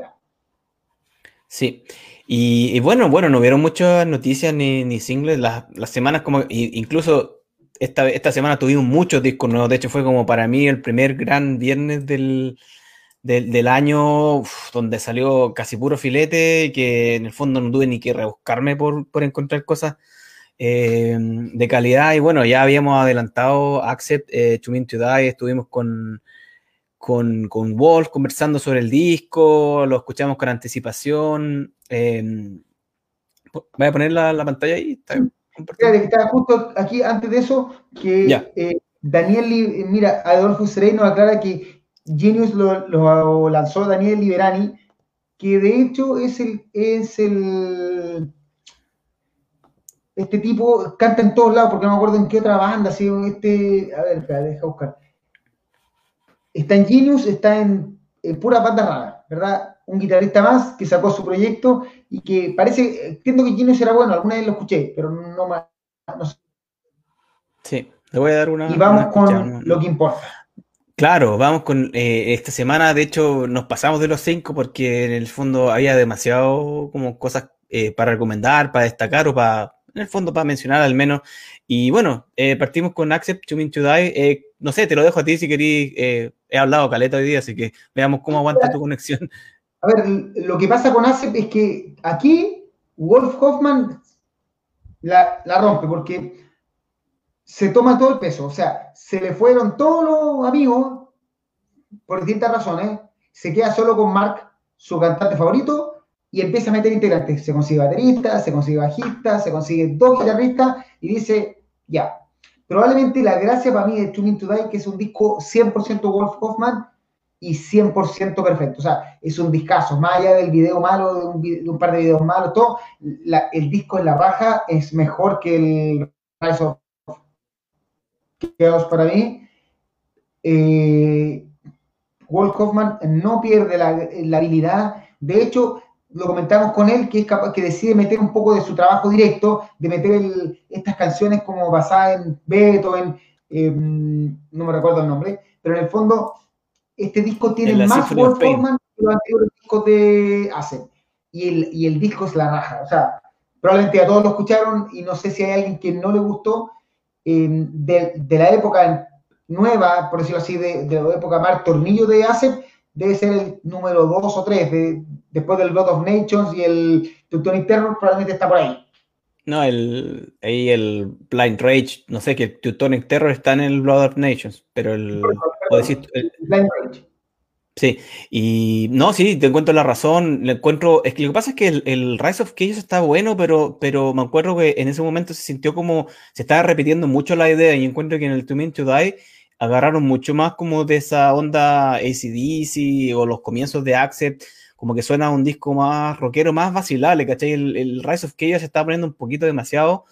Sí. Y, bueno, bueno, no hubieron muchas noticias ni, ni singles. Las, las semanas como, incluso esta, esta semana tuvimos muchos discos nuevos. De hecho, fue como para mí el primer gran viernes del, del, año donde salió casi puro filete, que en el fondo no tuve ni que rebuscarme por, por encontrar cosas eh, de calidad. Y bueno, ya habíamos adelantado Accept, eh, To estuvimos con, con, con Wolf conversando sobre el disco, lo escuchamos con anticipación. Eh, voy a poner la, la pantalla ahí. Está, justo aquí antes de eso, que eh, Daniel, mira, Adolfo Serey nos aclara que Genius lo, lanzó Daniel Liberani, que de hecho es el, es el este tipo canta en todos lados, porque no me acuerdo en qué otra banda, si este, a ver, deja buscar. Está en Genius, está en, pura banda rara, ¿verdad? Un guitarrista más que sacó su proyecto y que parece, entiendo que Genius era bueno, alguna vez lo escuché, pero no más. No sé. Sí, le voy a dar una. Y vamos con lo que importa. Claro, vamos con eh, esta semana, de hecho, nos pasamos de los cinco porque en el fondo había demasiado como cosas eh, para recomendar, para destacar o para, en el fondo, para mencionar al menos. Y bueno, eh, partimos con Accept to Mean to Die. no sé, te lo dejo a ti si querís. He hablado caleta hoy día, así que veamos cómo aguanta tu conexión. A ver, lo que pasa con Accept es que aquí Wolf Hoffman la, la rompe porque se toma todo el peso, o sea, se le fueron todos los amigos por distintas razones, se queda solo con Mark, su cantante favorito, y empieza a meter integrantes. Se consigue baterista, se consigue bajista, se consigue dos guitarristas y dice, ya. Probablemente la gracia para mí de Tuning to Die, que es un disco 100% Wolf Hoffman y 100% perfecto. O sea, es un discazo, más allá del video malo, de un, par de videos malos, todo, el disco en la baja es mejor que el Rise of Chaos para mí. Eh, Wolf Hoffman no pierde la, la habilidad. De hecho, lo comentamos con él, que es capaz, que decide meter un poco de su trabajo directo, de meter estas canciones como basadas en Beethoven, em, no me recuerdo el nombre, pero en el fondo este disco tiene más Wolf Hoffman que los anteriores discos de Ace. Y el, y el disco es la raja. O sea, probablemente a todos lo escucharon y no sé si hay alguien que no le gustó. Em, de, de, la época nueva, por decirlo así, de, de la época más tornillo de Ace, debe ser el número 2 o 3, de, después del God of Nations y el Teutonic Terror, probablemente está por ahí. No, el, ahí el Blind Rage, no sé, que el Teutonic Terror está en el Blood of Nations, pero el... Blind Rage. Sí, y no, sí, te encuentro la razón, le encuentro, es que lo que pasa es que el, Rise of Chaos está bueno, pero, pero me acuerdo que en ese momento se sintió como, se estaba repitiendo mucho la idea y encuentro que en el To Mean to Die agarraron mucho más como de esa onda ACDC o los comienzos de Accept, como que suena un disco más rockero, más vacilable, ¿cachai? El, Rise of Chaos se está poniendo un poquito demasiado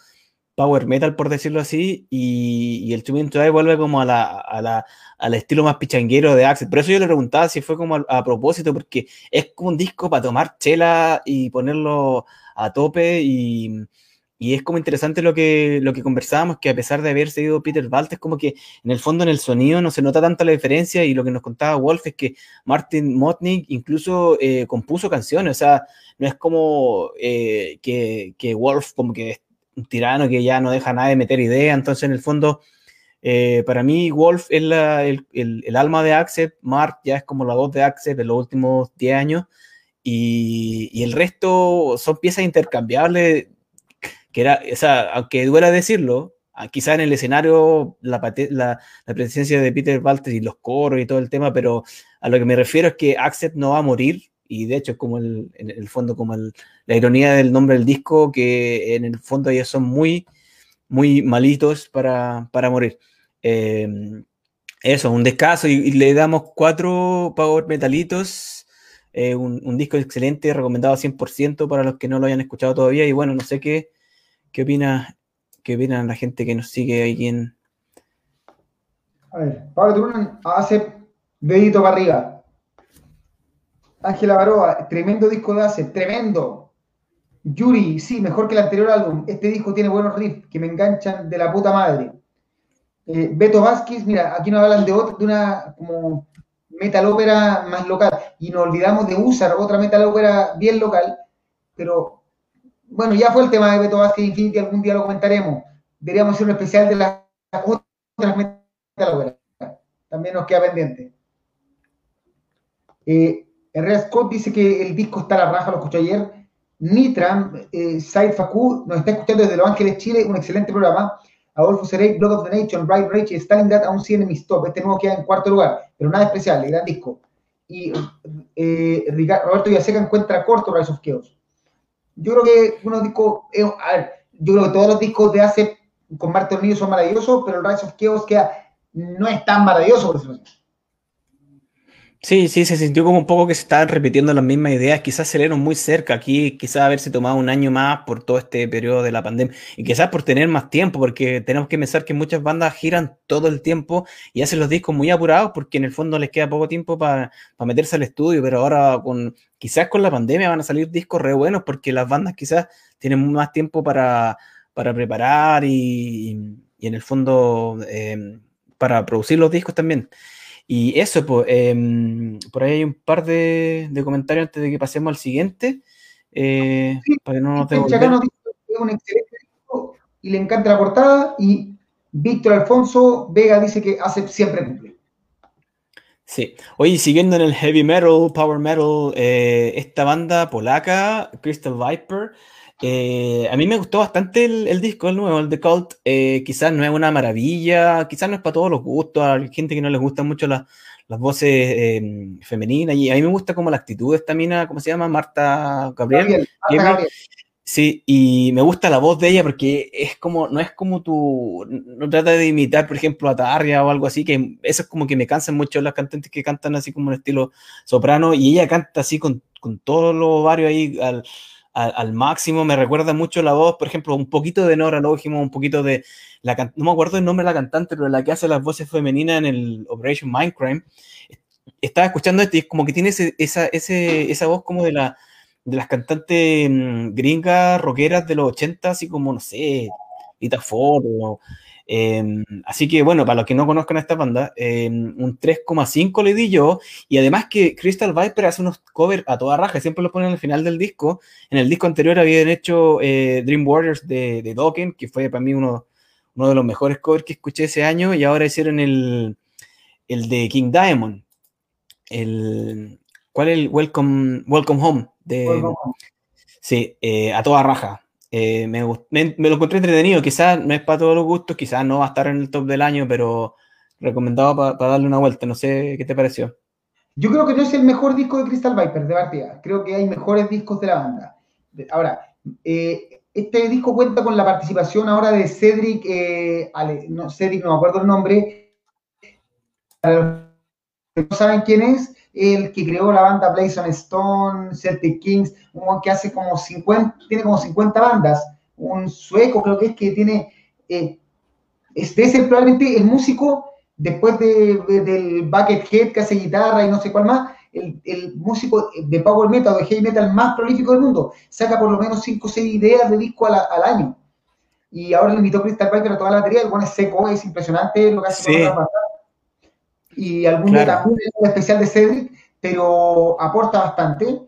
power metal, por decirlo así, y, el Two Minute vuelve como a la, a la, al estilo más pichanguero de Accept. Por eso yo le preguntaba si fue como a, propósito, porque es como un disco para tomar chela y ponerlo a tope y y es como interesante lo que, lo que conversábamos, que a pesar de haber seguido Peter Waltz, como que en el fondo en el sonido no se nota tanta la diferencia. Y lo que nos contaba Wolf es que Martin Motnick incluso eh, compuso canciones, o sea, no es como eh, que, que, Wolf como que es un tirano que ya no deja nada de meter idea, entonces en el fondo eh, para mí Wolf es la, el, el, alma de Accept, Mark ya es como la voz de Accept en los últimos 10 años. Y, y el resto son piezas intercambiables que era, o sea, aunque duela decirlo, ah, quizá en el escenario la, presencia de Peter Walter y los coros y todo el tema, pero a lo que me refiero es que Accept no va a morir, y de hecho es como el, en el fondo como el, la ironía del nombre del disco, que en el fondo ellos son muy, muy malitos para, para morir. Eh, eso, un descaso, y, le damos cuatro power metalitos. Eh, un, disco excelente, recomendado 100% para los que no lo hayan escuchado todavía. Y bueno, no sé qué, ¿Qué opina, qué opinan la gente que nos sigue ahí en... A ver, Pablo Turunen hace dedito para arriba. Ángela Baroa, tremendo disco de Ace, tremendo. Yuri, sí, mejor que el anterior álbum. Este disco tiene buenos riffs que me enganchan de la puta madre. Eh, Beto Vázquez, mira, aquí nos hablan de, otra, de una como metal ópera más local. Y nos olvidamos de usar otra metal ópera bien local, pero bueno, ya fue el tema de Beto Vázquez Infinity, algún día lo comentaremos. Deberíamos hacer un especial de las otras metal También nos queda pendiente. Eh, Herrera Scott dice que el disco está a la raja, lo escuché ayer. Nitra, eh, Said Faku, nos está escuchando desde Los Ángeles, Chile, un excelente programa. Adolfo Serey, Blood of the Nation, Bright Rage y Stalingrad aún siguen en mis top. Este nuevo queda en cuarto lugar, pero nada especial, el gran disco. Y eh, Roberto Villaseca encuentra corto Rise of Chaos yo creo que unos discos, eh, a ver, yo creo que todos los discos de Ace con Martin Tornillo son maravillosos, pero el Rise of Chaos queda, no es tan maravilloso, por decirlo. Sí, sí, se sintió como un poco que se estaban repitiendo las mismas ideas. Quizás se dieron muy cerca aquí, quizás haberse tomado un año más por todo este periodo de la pandemia y quizás por tener más tiempo, porque tenemos que pensar que muchas bandas giran todo el tiempo y hacen los discos muy apurados porque en el fondo les queda poco tiempo para meterse al estudio, pero ahora con quizás con la pandemia van a salir discos re buenos porque las bandas quizás tienen más tiempo para, para preparar y, y, en el fondo eh, para producir los discos también. Y eso, pues, por ahí hay un par de, comentarios antes de que pasemos al siguiente. Eh, para que no nos es un excelente y le encanta la portada. Y Víctor Alfonso Vega dice que hace siempre cumple. Sí. Oye, siguiendo en el heavy metal, power metal, eh, esta banda polaca, Crystal Viper, eh, a mí me gustó bastante el, disco, el nuevo, el The Cult. Eh, quizás no es una maravilla, quizás no es para todos los gustos, hay gente que no les gustan mucho las, voces femeninas, y a mí me gusta como la actitud de esta mina, ¿cómo se llama? Marta Gabriel. Gabriel. Sí, y me gusta la voz de ella porque es como, no es como tú, no trata de imitar, por ejemplo, a Tarria o algo así, que eso es como que me cansan mucho las cantantes que cantan así como en estilo soprano, y ella canta así con, con todos los ovarios ahí al, al, máximo, me recuerda mucho la voz, por ejemplo, un poquito de Nora Lógimo, un poquito de, la no me acuerdo el nombre de la cantante, pero la que hace las voces femeninas en el Operation Mindcrime, estaba escuchando esto y es como que tiene esa, ese, esa voz como de la de las cantantes mm, gringas rockeras de los 80, así como, no sé, Rita Ford. Em, así que bueno, para los que no conozcan a esta banda, em, un 3,5 le di yo. Y además que Crystal Viper hace unos covers a toda raja, siempre lo ponen al final del disco. En el disco anterior habían hecho eh, Dream Warriors de, de Dokken, que fue para mí uno, uno de los mejores covers que escuché ese año. Y ahora hicieron el, el de King Diamond. El, ¿Cuál es el Welcome, Welcome Home? De, sí, eh, a toda raja. Eh, me, me, lo encontré entretenido. Quizás no es para todos los gustos, quizás no va a estar en el top del año, pero recomendado para darle una vuelta. No sé qué te pareció. Yo creo que no es el mejor disco de Crystal Viper, de partida. Creo que hay mejores discos de la banda. Ahora, eh, este disco cuenta con la participación ahora de Cedric, no, Cedric, no me acuerdo el nombre. no saben quién es, el que creó la banda Blazon Stone, Celtic Kings, un que hace como 50, tiene como 50 bandas, un sueco creo que es que tiene, eh, este es probablemente el músico, después de, del Buckethead que hace guitarra y no sé cuál más, el, músico de power metal, de heavy metal más prolífico del mundo, saca por lo menos 5 o 6 ideas de disco al, año. Y ahora le invitó Crystal Viper a toda la batería, el bueno es seco, es impresionante lo que hace con la y algún día también especial de Cedric, pero aporta bastante.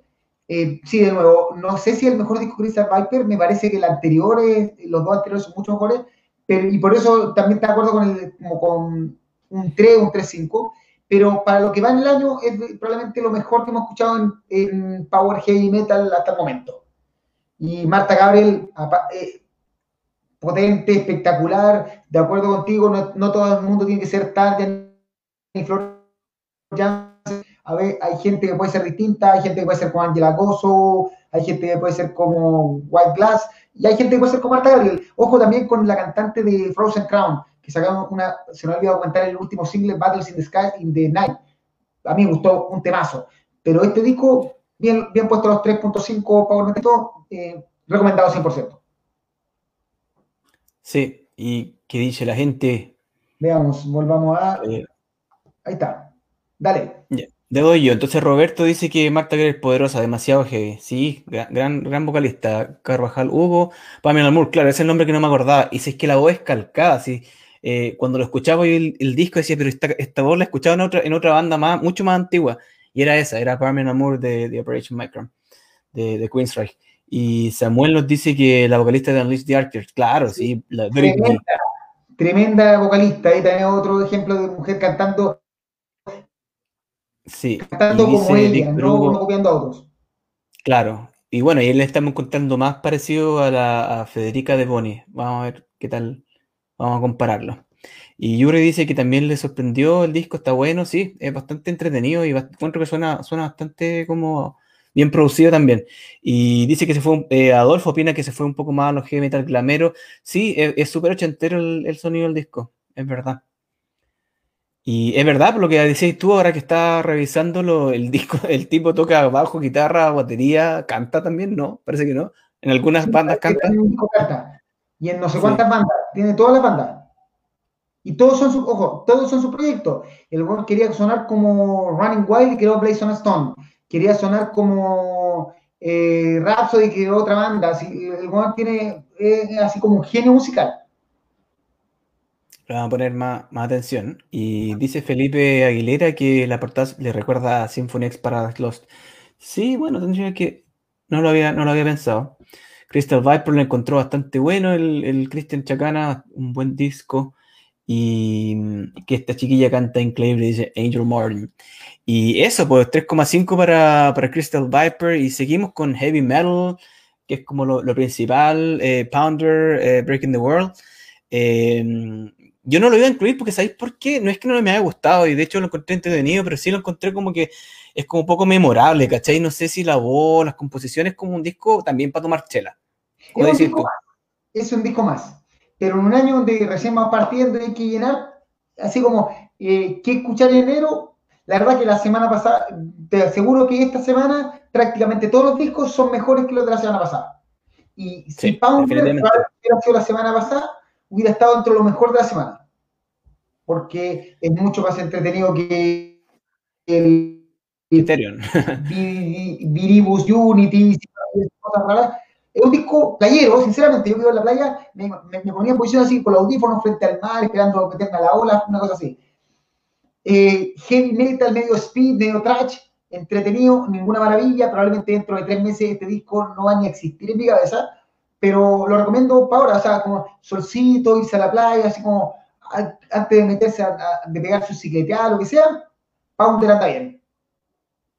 Eh, sí, de nuevo, no sé si el mejor disco Crystal Viper, me parece que el anterior, los dos anteriores son mucho mejores, pero, y por eso también está de acuerdo con, el, como con un 3, un 3-5, pero para lo que va en el año es probablemente lo mejor que hemos escuchado en, Power Heavy Metal hasta el momento. Y Marta Gabriel, eh, potente, espectacular, de acuerdo contigo, no, no, todo el mundo tiene que ser tal a ver, hay gente que puede ser distinta, hay gente que puede ser como Angela Gozo, hay gente que puede ser como White Glass, y hay gente que puede ser como Marta Gabriel. Ojo también con la cantante de Frozen Crown, que sacamos una, se me ha olvidado comentar el último single, Battles in the Sky in the Night. A mí me gustó un temazo. Pero este disco, bien, bien puesto los 3.5 Power Metal, eh, recomendado 100%. Sí, y ¿qué dice la gente? Veamos, volvamos a... Eh, Ahí está. Dale. Le doy yo. Entonces Roberto dice que Marta es poderosa, demasiado heavy. Sí, gran, gran vocalista. Carvajal Hugo, Pamela Moore, claro, ese es el nombre que no me acordaba. Y si es que la voz es calcada, sí. Eh, cuando lo escuchaba el, el, disco decía, pero esta, voz la escuchaba en otra, en otra banda más, mucho más antigua. Y era esa, era Pamela Moore de, de Operation Micron, de, de Queensryche. Y Samuel nos dice que la vocalista de Unleashed the Archers, claro, sí. La, tremenda, tremenda vocalista. Ahí también otro ejemplo de mujer cantando Sí. como ella, no, copiando a otros. Claro. Y bueno, y le estamos encontrando más parecido a la Federica de Boni. Vamos a ver qué tal. Vamos a compararlo. Y Yuri dice que también le sorprendió el disco, está bueno, sí, es bastante entretenido y encuentro que suena, suena bastante como bien producido también. Y dice que se fue, eh, Adolfo opina que se fue un poco más a los heavy metal glamero. Sí, es súper ochentero el, sonido del disco, es verdad. Y es verdad, lo que decís tú ahora que estás revisando el disco, el tipo toca bajo, guitarra, batería, canta también, ¿no? Parece que no. En algunas bandas canta. Y en no sé cuántas bandas, tiene todas las bandas. Y todos son su, ojo, todos son su proyecto. El weón quería sonar como Running Wild y creó Blaze on Stone. Quería sonar como eh, Rhapsody y creó otra banda. Así, el weón tiene así como un genio musical le a poner más, atención. Y dice Felipe Aguilera que la portada le recuerda a Symphony X para Lost. Sí, bueno, tendría que. No lo había, no lo había pensado. Crystal Viper lo encontró bastante bueno, el, el Christian Chacana, un buen disco. y que esta chiquilla canta increíble, dice Angel Martin. Y eso, pues 3,5 para, para Crystal Viper y seguimos con Heavy Metal, que es como lo, principal, eh, Pounder, eh, Breaking the World. Em, yo no lo iba a incluir porque, ¿sabéis por qué? No es que no me haya gustado y de hecho lo encontré entretenido, pero sí lo encontré como que es como un poco memorable, ¿cachai? No sé si la voz, las composiciones, como un disco también para tomar chela. es un disco más pero en un año donde recién va partiendo hay que llenar, así como, eh, ¿qué escuchar en enero? La verdad que la semana pasada, te aseguro que esta semana prácticamente todos los discos son mejores que los de la semana pasada. Y si Pound hubiera sido la semana pasada, hubiera estado entre lo mejor de la semana. Porque es mucho más entretenido que el Ethereum. Viribus Unity, cosas raras es un disco playero, sinceramente, yo vivo en la playa, me, ponía en posición así, con los audífonos frente al mar, esperando meterme a la ola, una cosa así. Eh, heavy metal, medio speed, medio trash, entretenido, ninguna maravilla, probablemente dentro de tres meses este disco no va ni a existir en mi cabeza, pero lo recomiendo para ahora, o sea, como solcito, irse a la playa, así como antes de meterse, a, de pegar su cicleteada, lo que sea, Pounder anda bien.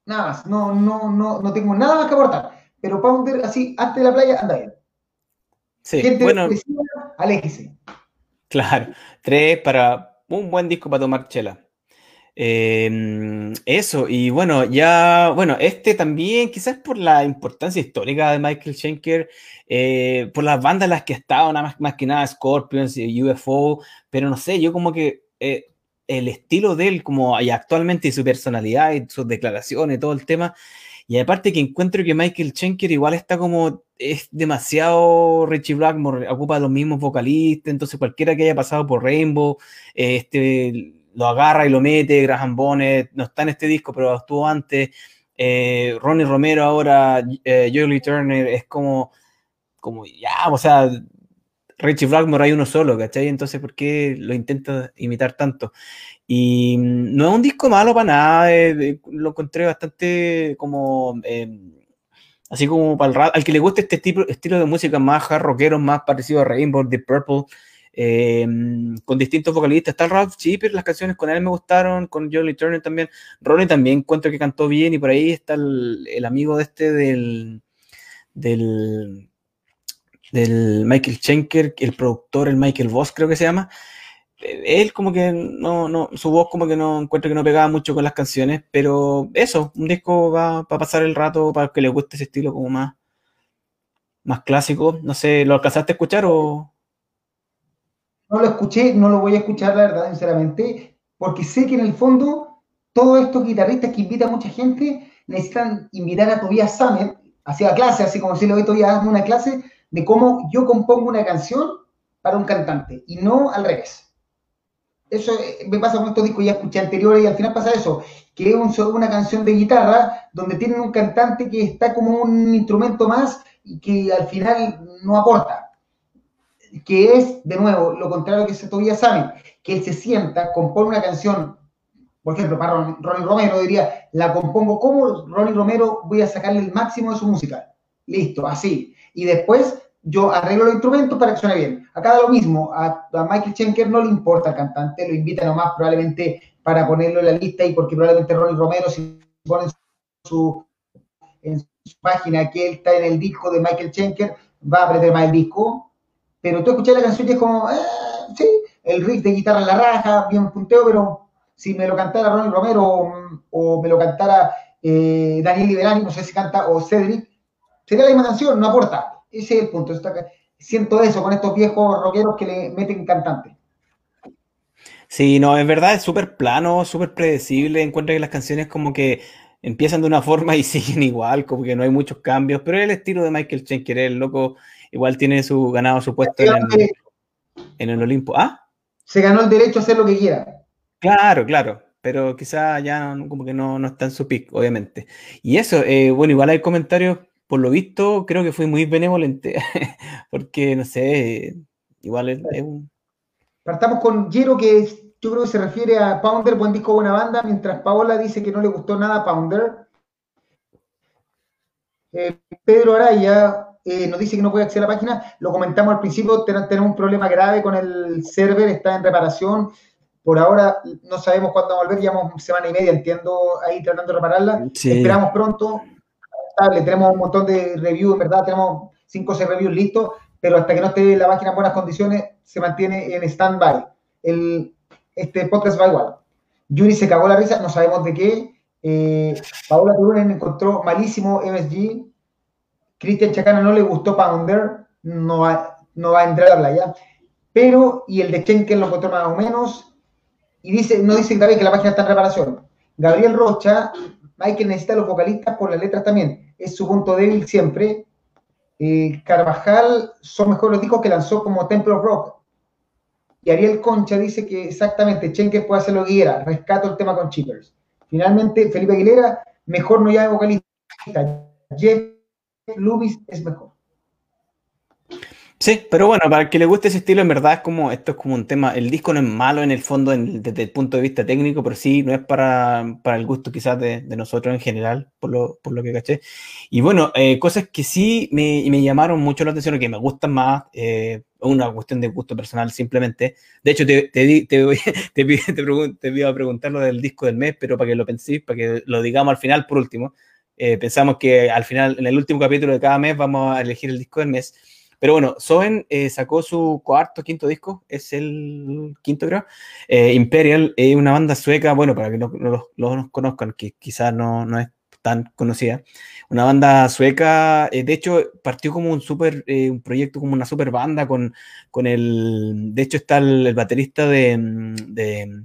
Nada más, no, no, no, no tengo nada más que aportar pero Pounder así, antes de la playa, anda bien. Sí, bueno. aléjese. Claro, tres para un buen disco para tomar chela. Em, eso, y bueno, ya, bueno, este también, quizás por la importancia histórica de Michael Schenker, eh, por las bandas las que ha estado, nada más, que nada Scorpions y UFO, pero no sé, yo como que eh, el estilo de él, como y actualmente, y su personalidad y sus declaraciones, todo el tema, y aparte que encuentro que Michael Schenker igual está como, es demasiado Richie Blackmore, ocupa los mismos vocalistas, entonces cualquiera que haya pasado por Rainbow, este, lo agarra y lo mete, Graham Bonnet, no está en este disco, pero estuvo antes, eh, Ronnie Romero ahora, eh, Jolie Turner, es como, como ya, o sea, Richie Blackmore hay uno solo, ¿cachai? Entonces, ¿por qué lo intenta imitar tanto? Y mm, no es un disco malo para nada, eh, lo encontré bastante como, em, así como para el al que le guste este tipo, estilo de música más hard rockero, más parecido a Rainbow, Deep Purple, em, con distintos vocalistas. Está Ralph Chipper, las canciones con él me gustaron, con Jolie Turner también. Ronnie también encuentro que cantó bien y por ahí está el, amigo de este del, del, Michael Schenker, el productor, el Michael Voss creo que se llama él como que no, no, su voz como que no encuentro que no pegaba mucho con las canciones, pero eso, un disco va para pasar el rato, para que le guste ese estilo como más, más clásico. No sé, ¿lo alcanzaste a escuchar o...? No lo escuché, no lo voy a escuchar, la verdad, sinceramente, porque sé que en el fondo todos estos guitarristas que invitan a mucha gente necesitan invitar a Tobias Summit hacia clase, así como si lo ve Tobias una clase de cómo yo compongo una canción para un cantante y no al revés eso eh, me pasa con estos discos, ya escuché anteriores y al final pasa eso, que es una canción de guitarra donde tienen un cantante que está como un instrumento más y que al final no aporta. Que es, de nuevo, lo contrario que se todavía saben, que él se sienta, compone una canción, por ejemplo, para Ronnie Romero diría, la compongo como Ronnie Romero, voy a sacarle el máximo de su música. Listo, así. Y después yo arreglo los instrumentos para que suene bien. Acá da lo mismo, a, Michael Schenker no le importa el cantante, lo invita nomás probablemente para ponerlo en la lista y porque probablemente Ronnie Romero, si pone su, su página que él está en el disco de Michael Schenker, va a aprender más el disco. Pero tú escuchas la canción y es como, eh, sí, el riff de guitarra en la raja, bien punteo, pero si me lo cantara Ronnie Romero o, me lo cantara eh, Daniel Liberani, no sé si canta, o Cedric, sería la misma canción, no aporta ese es el punto. siento eso con estos viejos rockeros que le meten cantante. Sí, no, en verdad es súper plano, súper predecible. Encuentro que las canciones como que empiezan de una forma y siguen igual, como que no hay muchos cambios, pero el estilo de Michael Schenker, el loco igual tiene su ganado su puesto en el, en el, Olimpo. ¿Ah? Se ganó el derecho a hacer lo que quiera. Claro, claro, pero quizá ya como que no, no está en su pick, obviamente. Y eso, eh, bueno, igual hay comentarios por lo visto, creo que fue muy benevolente, porque, no sé, igual es, un... Partamos con Jero, que yo creo que se refiere a Pounder, buen disco, buena banda, mientras Paola dice que no le gustó nada a Pounder. Eh, Pedro Araya, eh, nos dice que no puede acceder a la página. Lo comentamos al principio, tenemos un problema grave con el server, está en reparación. Por ahora no sabemos cuándo va a volver, llevamos semana y media, entiendo, ahí tratando de repararla. Esperamos pronto. Tenemos un montón de reviews, en verdad, tenemos 5 o 6 reviews listos, pero hasta que no esté la página en buenas condiciones, se mantiene en stand-by. Este podcast va igual. Yuri se cagó la risa, no sabemos de qué. Eh, Paola Turunen encontró malísimo MSG. Cristian Chacana no le gustó Pounder, no va, no va a entrar a la playa. Pero, y el de Schenker lo encontró más o menos. Y dice, no dice que la página está en reparación. Gabriel Rocha, Michael necesita los vocalistas por las letras también. Es su punto débil siempre. Eh, Carvajal son mejores los discos que lanzó como Temple of Rock. Y Ariel Concha dice que exactamente, Schenker puede hacer lo que quiera. Rescato el tema con Chippers. Finalmente, Felipe Aguilera, mejor no llame vocalista. Jeff Lubis es mejor. Sí, pero bueno, para el que le guste ese estilo, en verdad es como, esto es como un tema, el disco no es malo en el fondo desde el punto de vista técnico, pero sí, no es para, para el gusto quizás de, nosotros en general, por lo, por lo que caché. Y bueno, eh, cosas que sí me, me, llamaron mucho la atención, que me gustan más, eh, una cuestión de gusto personal simplemente. De hecho, te, te, te, te, voy a preguntar lo del disco del mes, pero para que lo penséis, para que lo digamos al final por último. Eh, pensamos que al final, en el último capítulo de cada mes, vamos a elegir el disco del mes. Pero bueno, Soen eh, sacó su cuarto, quinto disco, es el quinto creo. Eh, Imperial es una banda sueca, bueno, para que no, los conozcan, que quizás no, no, es tan conocida. Una banda sueca, eh, de hecho, partió como un super, un proyecto como una super banda con, con el, de hecho está el, baterista de, de,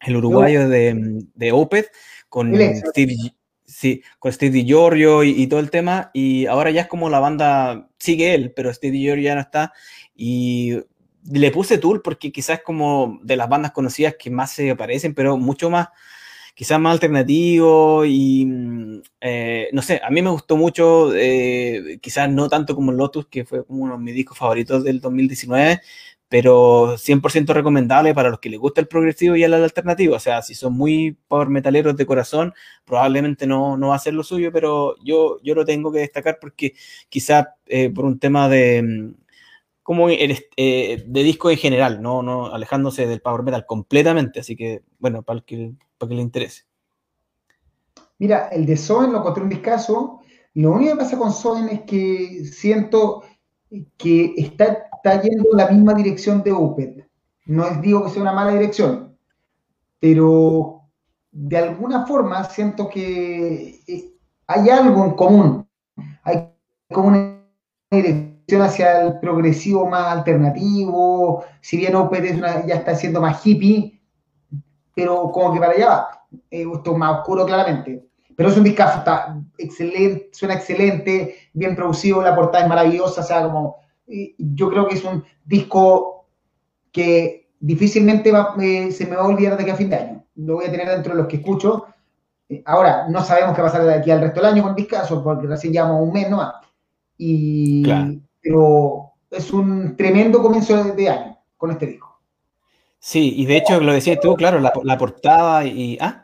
el uruguayo de, de Opeth, con Steve, Sí, con Steve Giorgio y, todo el tema. Y ahora ya es como la banda, sigue él, pero Steve Giorgio ya no está. Y le puse Tool porque quizás es como de las bandas conocidas que más se aparecen, pero mucho más, quizás más alternativo. Y mm, eh, no sé, a mí me gustó mucho, eh, quizás no tanto como Lotus, que fue como uno de mis discos favoritos del 2019 pero 100% recomendable para los que les gusta el progresivo y el alternativo. O sea, si son muy power metaleros de corazón, probablemente no, no va a ser lo suyo, pero yo, yo lo tengo que destacar porque quizás eh, por un tema de mm, como el, eh, de disco en general, no, no alejándose del power metal completamente. Así que, bueno, para el que, para que le interese. Mira, el de Soen lo encontré un discazo. Lo único que pasa con Soen es que siento que está está yendo en la misma dirección de Opet. No es digo que sea una mala dirección, pero de alguna forma siento que eh, hay algo en común. Hay como una dirección hacia el progresivo más alternativo, si bien Opet ya está siendo más hippie, pero como que para allá va. Eh, esto es más oscuro claramente. Pero es un discazo, está excelente, suena excelente, bien producido, la portada es maravillosa, o sea, como yo creo que es un disco que difícilmente se me va a olvidar de aquí a fin de año. Lo voy a tener dentro de los que escucho. Eh, ahora, no sabemos qué va a pasar de aquí al resto del año con Discaso, porque recién llevamos un mes nomás. Y, Pero es un tremendo comienzo de, año con este disco. Sí, y de hecho, lo decías tú, claro, la, portada y... ¿ah?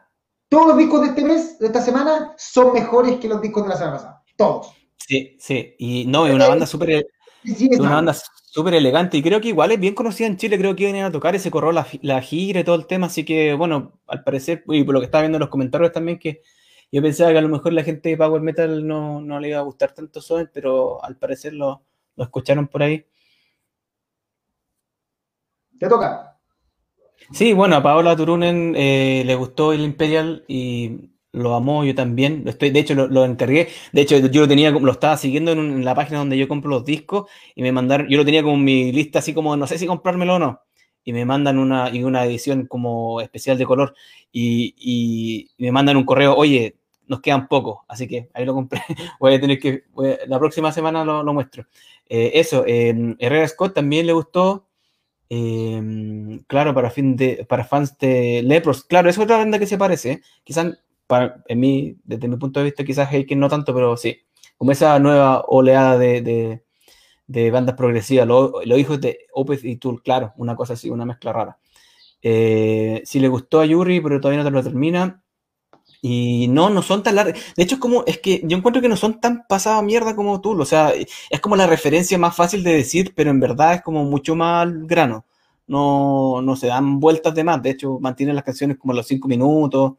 Todos los discos de este mes, de esta semana, son mejores que los discos de la semana pasada. Todos. Sí, sí. Y no, es una banda súper es una banda súper elegante y creo que igual es bien conocida en Chile, creo que iban a tocar y se corrió la, la, gira y todo el tema, así que bueno, al parecer, y por lo que estaba viendo en los comentarios también, que yo pensaba que a lo mejor la gente de Power Metal no, no le iba a gustar tanto Soen, pero al parecer lo, lo escucharon por ahí. ¿Te toca? Sí, bueno, a Paola Turunen eh, le gustó el Imperial y lo amó, yo también. Estoy, de hecho, lo, encargué. De hecho, yo lo tenía, lo estaba siguiendo en, la página donde yo compro los discos y me mandaron, yo lo tenía como mi lista así como, no sé si comprármelo o no. Y me mandan una, y una edición como especial de color y, me mandan un correo, oye, nos quedan pocos, así que ahí lo compré. voy a tener que, la próxima semana lo, lo muestro. Eh, eso, eh, Herrera Scott también le gustó. Eh, claro, para, fin de, para fans de Lepros. Claro, es otra banda que se parece. Quizás para, en mí, desde mi punto de vista, quizás Heiken no tanto, pero sí, como esa nueva oleada de, de, bandas progresivas, los hijos de Opeth y Tool, claro, una cosa así, una mezcla rara. Eh, si le gustó a Yuri, pero todavía no te lo termina, Y no, no son tan largas. De hecho, es como, es que yo encuentro que no son tan pasadas mierda como tú. O sea, es como la referencia más fácil de decir, pero en verdad es como mucho más grano. No, no se dan vueltas de más. De hecho, mantienen las canciones como los cinco minutos.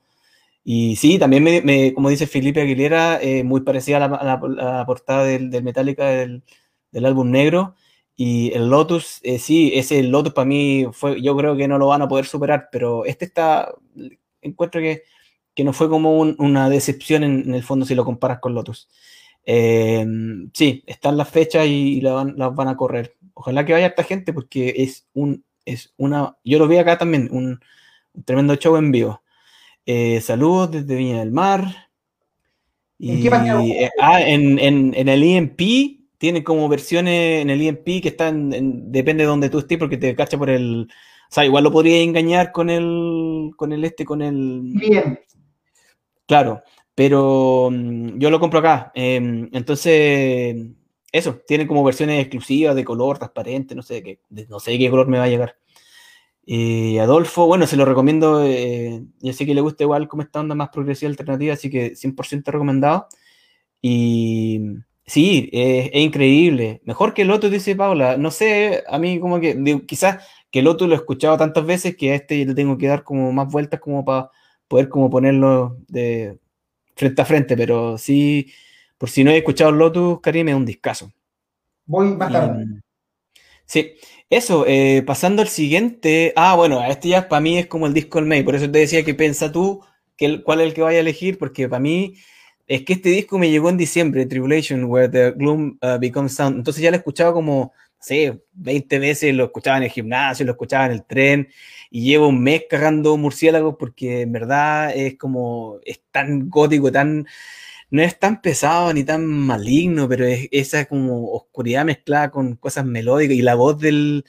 Y sí, también me, como dice Felipe Aguilera, eh, muy parecida a la, portada del, del Metallica del, del, álbum negro. Y el Lotus, eh, sí, ese Lotus para mí fue, yo creo que no lo van a poder superar, pero este está, encuentro que que no fue como una decepción en, el fondo si lo comparas con Lotus. Eh, sí, están las fechas y, las, van, a correr. Ojalá que vaya esta gente porque es un, es una, yo lo vi acá también, un, tremendo show en vivo. Eh, saludos desde Viña del Mar. Y, eh, ah, en, en, el EMP tiene como versiones en el EMP que están, depende de donde tú estés porque te cacha por el, o sea, igual lo podría engañar con el, con el este, con el... Bien. Claro, pero mm, yo lo compro acá. Em, entonces, eso, tiene como versiones exclusivas de color, transparente, no sé qué, no sé qué color me va a llegar. Y Adolfo, bueno, se lo recomiendo, eh, ya sé que le gusta igual como esta onda más progresiva alternativa, así que 100% recomendado. Y sí, es increíble. Mejor que el otro, dice Paula. No sé, a mí como que, quizás que el otro lo he escuchado tantas veces que a este le tengo que dar como más vueltas como para poder como ponerlo de frente a frente, pero sí, por si no he escuchado Lotus, Karim, es un discazo. Voy más tarde. sí, eso, eh, pasando al siguiente. Ah, bueno, este ya para mí es como el disco del May, por eso te decía que piensa tú que cuál es el que vaya a elegir, porque para mí es que este disco me llegó en diciembre, Tribulation, Where the Gloom uh, Becomes Sound. Entonces ya lo he escuchado como, sí, 20 veces, lo escuchaba en el gimnasio, lo escuchaba en el tren, y llevo un mes cagando murciélagos porque en verdad es como, es tan gótico, tan, no es tan pesado ni tan maligno, pero es esa como oscuridad mezclada con cosas melódicas y la voz del,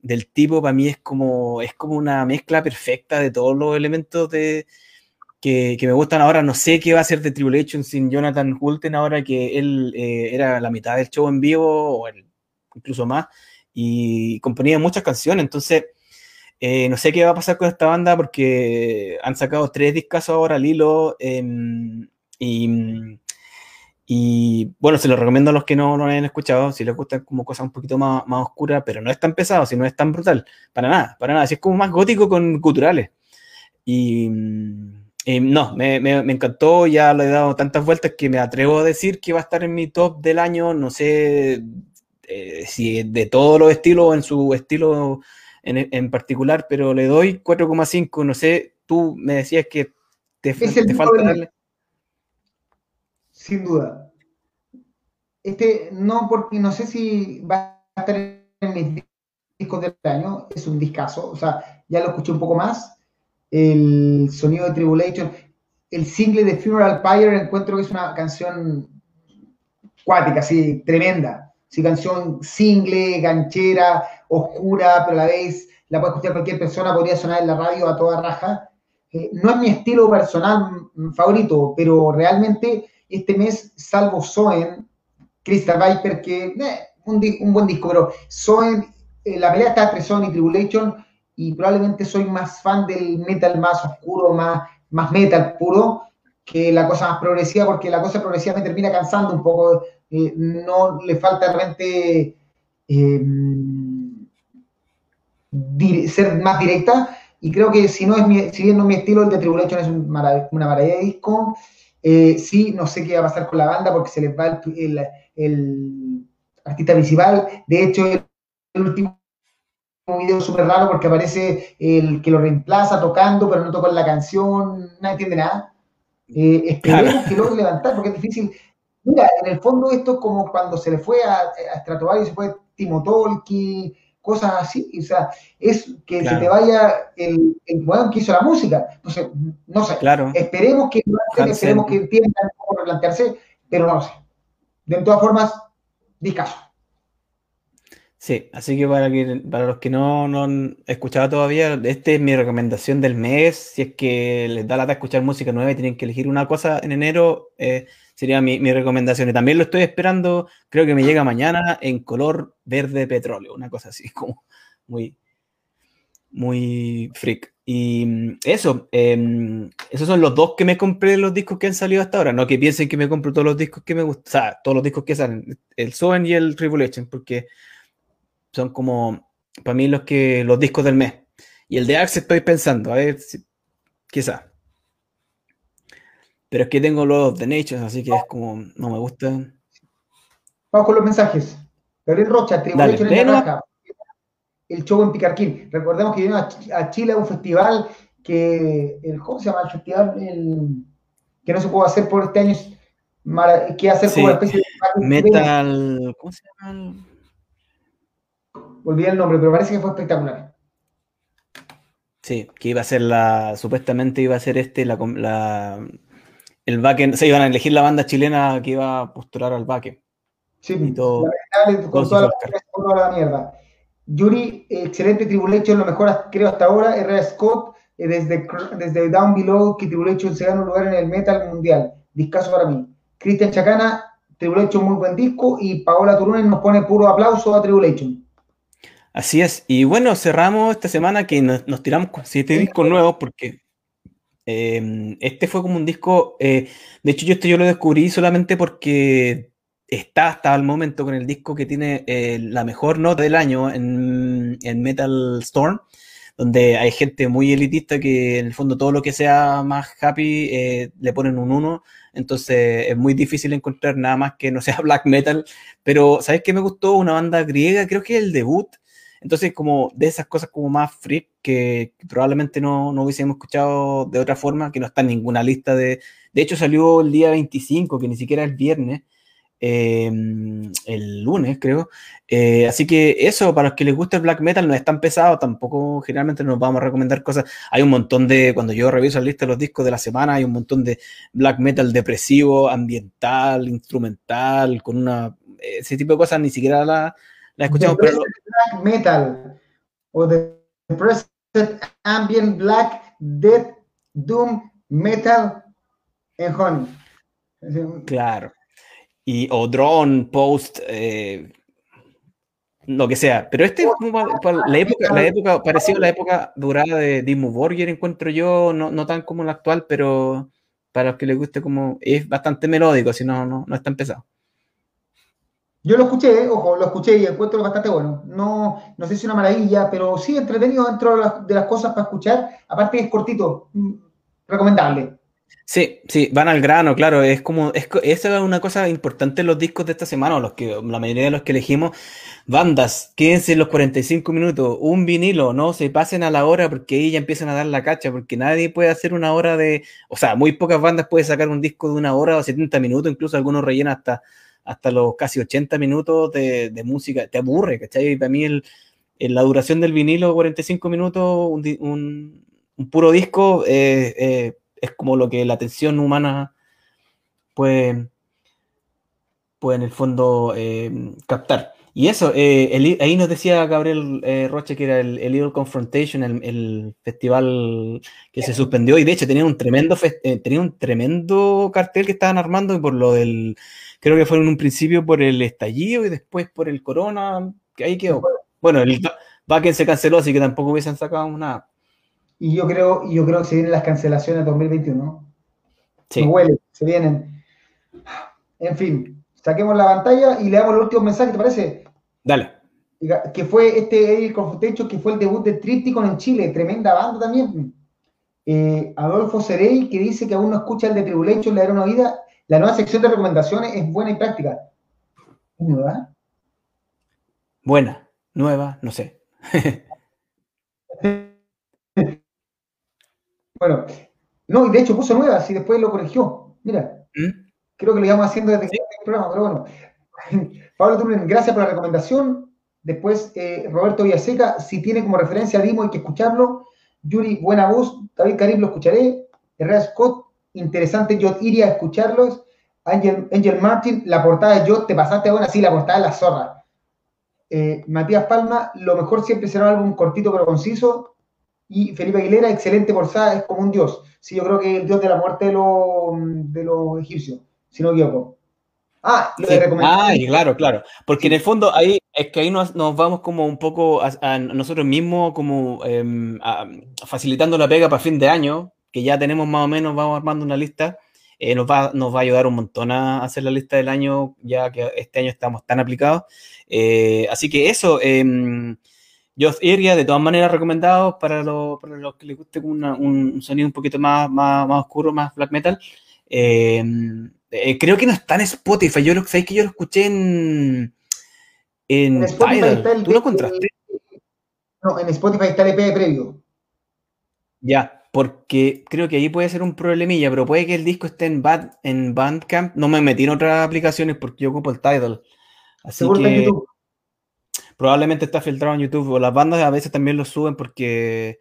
del tipo para mí es como, es como una mezcla perfecta de todos los elementos de, que, que, me gustan ahora. No sé qué va a ser de Tribulation sin Jonathan Hulten ahora que él eh, era la mitad del show en vivo o incluso más y componía muchas canciones. Entonces, eh, no sé qué va a pasar con esta banda porque han sacado tres discos ahora al hilo. Em, y, bueno, se los recomiendo a los que no lo hayan escuchado, si les gustan como cosas un poquito más, más oscuras, pero no es tan pesado, si no es tan brutal. Para nada, para nada. Así es como más gótico con culturales. Y, no, me, encantó, ya lo he dado tantas vueltas que me atrevo a decir que va a estar en mi top del año, no sé eh, si de todos los estilos o en su estilo en, particular, pero le doy 4,5. No sé, tú me decías que te, falta darle. Sin duda. Este, no, porque no sé si va a estar en mis discos del año, es un discazo, o sea, ya lo escuché un poco más. El sonido de Tribulation, el single de Funeral Pyre, encuentro que es una canción cuática, así, tremenda. Sí, canción single, ganchera, oscura, pero a la vez la puede escuchar cualquier persona, podría sonar en la radio a toda raja. Eh, no es mi estilo personal favorito, pero realmente este mes, salvo Soen, Crystal Viper, que eh, un, buen disco, pero Soen, eh, la pelea está entre Soen y Tribulation, y probablemente soy más fan del metal más oscuro, más, más metal puro, que la cosa más progresiva, porque la cosa progresiva me termina cansando un poco eh, no le falta realmente eh, ser más directa. Y creo que si no es mi, si bien no es mi estilo, el de Tribulation es una maravilla de disco. Eh, sí, no sé qué va a pasar con la banda porque se les va el, artista principal. De hecho, el, último video súper raro porque aparece el que lo reemplaza tocando, pero no toca la canción, nadie entiende nada. Eh, esperemos que logre levantar porque es difícil. Mira, en el fondo esto es como cuando se le fue a, a y se fue Timo Tolki, cosas así, o sea, es que se te vaya el, el que hizo la música. Entonces, no sé, claro. esperemos que esperemos que entiendan cómo replantearse, pero no sé. De todas formas, discaso. Sí, así que para, los que no, no han escuchado todavía, esta es mi recomendación del mes. Si es que les da la de escuchar música nueva y tienen que elegir una cosa en enero, eh, sería mi, recomendación. Y también lo estoy esperando, creo que me llega mañana en color verde petróleo, una cosa así, como muy, muy freak. Y mm, eso, em, esos son los dos que me compré los discos que han salido hasta ahora. No que piensen que me compro todos los discos que me gustan, o sea, todos los discos que salen, el Soen y el Tribulation, porque son como, para mí, los, que, los discos del mes. Y el de Axe estoy pensando, a ver, si, quizá. Pero es que tengo los de Nature, así que es como, no me gusta. Vamos con los mensajes. Gabriel Rocha, en la el show en Picarquín. Recordemos que vino a, Chile a un festival que, el, ¿cómo se llama el festival? que no se pudo hacer por este año, que hacer como una especie de... Metal... ¿Cómo se llama? Olvidé el nombre, pero parece que fue espectacular. Sí, que iba a ser la... Supuestamente iba a ser este, la... la el backend, se iban a elegir la banda chilena que iba a postular al backend. Sí, y todo, con toda la mierda. Yuri, excelente Tribulation, lo mejor creo hasta ahora. Herrera Scott, eh, desde, desde Down Below, que Tribulation se gana un lugar en el metal mundial. Discaso para mí. Cristian Chacana, Tribulation, muy buen disco. Y Paola Turunen nos pone puro aplauso a Tribulation. Así es. Y bueno, cerramos esta semana que nos, tiramos con siete discos nuevos porque eh, este fue como un disco. Eh, de hecho, yo este yo lo descubrí solamente porque está hasta el momento con el disco que tiene eh, la mejor nota del año en, Metal Storm, donde hay gente muy elitista que en el fondo todo lo que sea más happy eh, le ponen un 1, entonces es muy difícil encontrar nada más que no sea black metal, pero ¿sabes qué me gustó? Una banda griega, creo que es el debut, entonces como de esas cosas como más freak que probablemente no, no hubiésemos escuchado de otra forma, que no está en ninguna lista de... De hecho salió el día 25, que ni siquiera es viernes, Em, el lunes, creo. Eh, así que eso, para los que les gusta el black metal, no es tan pesado, tampoco generalmente nos vamos a recomendar cosas. Hay un montón de, cuando yo reviso la lista de los discos de la semana, hay un montón de black metal depresivo, ambiental, instrumental, con una, ese tipo de cosas ni siquiera la, la escuchamos. Pero... Black metal o de Depressed Ambient Black Death Doom Metal en Honey. Claro y, o drone, post, eh, lo que sea. Pero este es la época, la época parecido a la época durada de Dimmu Borgir, encuentro yo, no, no, tan como la actual, pero para los que les guste como es bastante melódico, si no, no, no es tan pesado. Yo lo escuché, ojo, lo escuché y encuentro bastante bueno. No, no sé si una maravilla, pero sí entretenido dentro de las, cosas para escuchar. Aparte es cortito, mm, recomendable. Sí, sí, van al grano, claro, es como, es, esa es una cosa importante en los discos de esta semana, los que, la mayoría de los que elegimos, bandas, quédense los 45 minutos, un vinilo, no se pasen a la hora porque ahí ya empiezan a dar la cacha, porque nadie puede hacer una hora de, o sea, muy pocas bandas pueden sacar un disco de una hora o 70 minutos, incluso algunos rellenan hasta, hasta los casi 80 minutos de, música, te aburre, ¿cachai? Y para mí el, la duración del vinilo, 45 minutos, un, puro disco, eh, eh es como lo que la atención humana puede, puede en el fondo eh, captar. Y eso, ahí nos decía Gabriel Roche que era el, el Little Confrontation, el, festival que se suspendió, y de hecho tenía un tremendo tenía un tremendo cartel que estaban armando y por lo del, creo que fue en un principio por el estallido y después por el corona, que ahí quedó. Bueno, el backend se canceló, así que tampoco hubiesen sacado nada. Y yo creo, yo creo que se vienen las cancelaciones 2021. Sí. Se huele, se vienen. En fin, saquemos la pantalla y le damos el último mensaje, ¿te parece? Dale. Que fue este el Confrontation, que fue el debut de Tripticon en Chile, tremenda banda también. Eh, Adolfo Cerey, que dice que aún no escucha el de Tribulation, le dará una vida. La nueva sección de recomendaciones es buena y práctica. ¿Nueva? Buena, nueva, no sé. Bueno, no, y de hecho puso nuevas y después lo corrigió. Mira, ¿Mm? creo que lo íbamos haciendo desde el programa, pero bueno. Pablo Tunen, gracias por la recomendación. Después, eh, Roberto Villaseca, si tiene como referencia a Dimo, hay que escucharlo. Yuri, buena voz. David Karim, lo escucharé. Herrera Scott, interesante. Yo iría a escucharlos. Angel, Angel Martin, la portada de Yo, te pasaste buena, sí, la portada de la zorra. Eh, Matías Palma, lo mejor siempre será un álbum cortito pero conciso. Y Felipe Aguilera, excelente forzada, es como un dios. Sí, yo creo que el dios de la muerte de, los egipcios, si no equivoco. Ah, lo de Ah, claro, claro. Porque en el fondo ahí es que ahí nos, vamos como un poco a, nosotros mismos como em, facilitando la pega para fin de año, que ya tenemos más o menos, vamos armando una lista. Eh, nos, va, nos va a ayudar un montón a hacer la lista del año, ya que este año estamos tan aplicados. Eh, así que eso, eh, yo iría de todas maneras recomendado para, los que les guste un sonido un poquito más, más, más oscuro, más black metal. Eh, eh, creo que no está en Spotify. Yo lo sabéis que yo lo escuché en. En, Tidal. ¿Tú lo encontraste? No, en Spotify está el EP previo. Ya, porque creo que ahí puede ser un problemilla, pero puede que el disco esté en, Bad, en Bandcamp. No me metí en otras aplicaciones porque yo ocupo el Tidal. Así que probablemente está filtrado en YouTube. O las bandas a veces también lo suben porque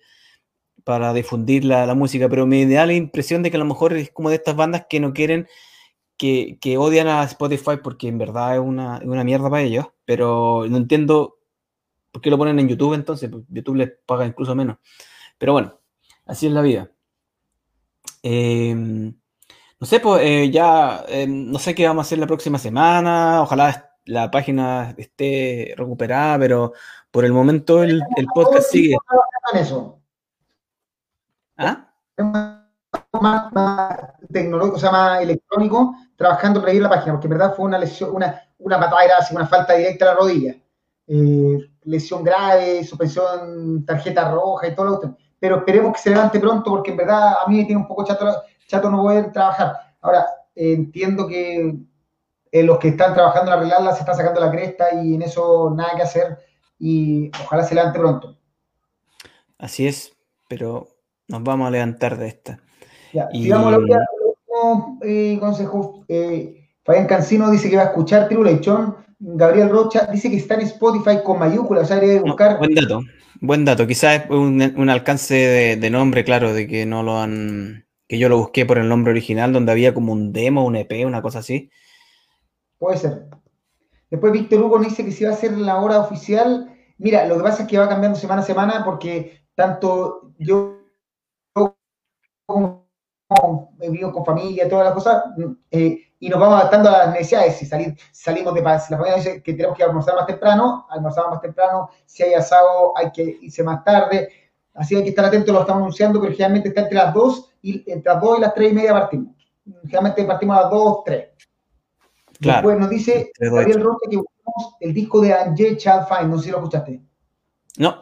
para difundir la, la música, pero me da la impresión de que a lo mejor es como de estas bandas que no quieren que, odian a Spotify porque en verdad es una, mierda para ellos, pero no entiendo por qué lo ponen en YouTube entonces, YouTube les paga incluso menos. Pero bueno, así es la vida. Em, no sé, pues eh, ya em, no sé qué vamos a hacer la próxima semana. Ojalá la página esté recuperada, pero por el momento el, el podcast sigue. ¿Ah? más, más tecnológico, o sea, más electrónico, trabajando para ir la página, porque en verdad fue una lesión, una, una patada una falta directa a la rodilla. Eh, lesión grave, suspensión, tarjeta roja y todo lo otro. Pero esperemos que se levante pronto, porque en verdad a mí me tiene un poco chato, chato no poder trabajar. Ahora, entiendo que eh, los que están trabajando en arreglarla se están sacando la cresta y en eso nada que hacer y ojalá se levante pronto. Así es, pero nos vamos a levantar de esta. Ya, y... digamos, lo último eh, consejo. Eh, Fabián Cancino dice que va a escuchar Tribulation. Gabriel Rocha dice que está en Spotify con mayúsculas, o sea, debe buscar. buen dato, buen dato. Quizás es un, alcance de, nombre, claro, de que no lo han. que yo lo busqué por el nombre original, donde había como un demo, un EP, una cosa así. Puede ser. Después Víctor Hugo nos dice que si va a ser la hora oficial. Mira, lo que pasa es que va cambiando semana a semana porque tanto yo como vivo con familia, todas las cosas, eh, y nos vamos adaptando a las necesidades. Si salir, salimos de paz, la familia dice que tenemos que almorzar más temprano, almorzamos más temprano, si hay asado hay que irse más tarde, así hay que estar atentos, lo estamos anunciando, pero generalmente está entre las 2 y entre las 2 y las 3 y media partimos. Generalmente partimos a las 2, 3. Después nos dice Gabriel Roque que buscamos el disco de Angel Child Fine, no sé si lo escuchaste. No.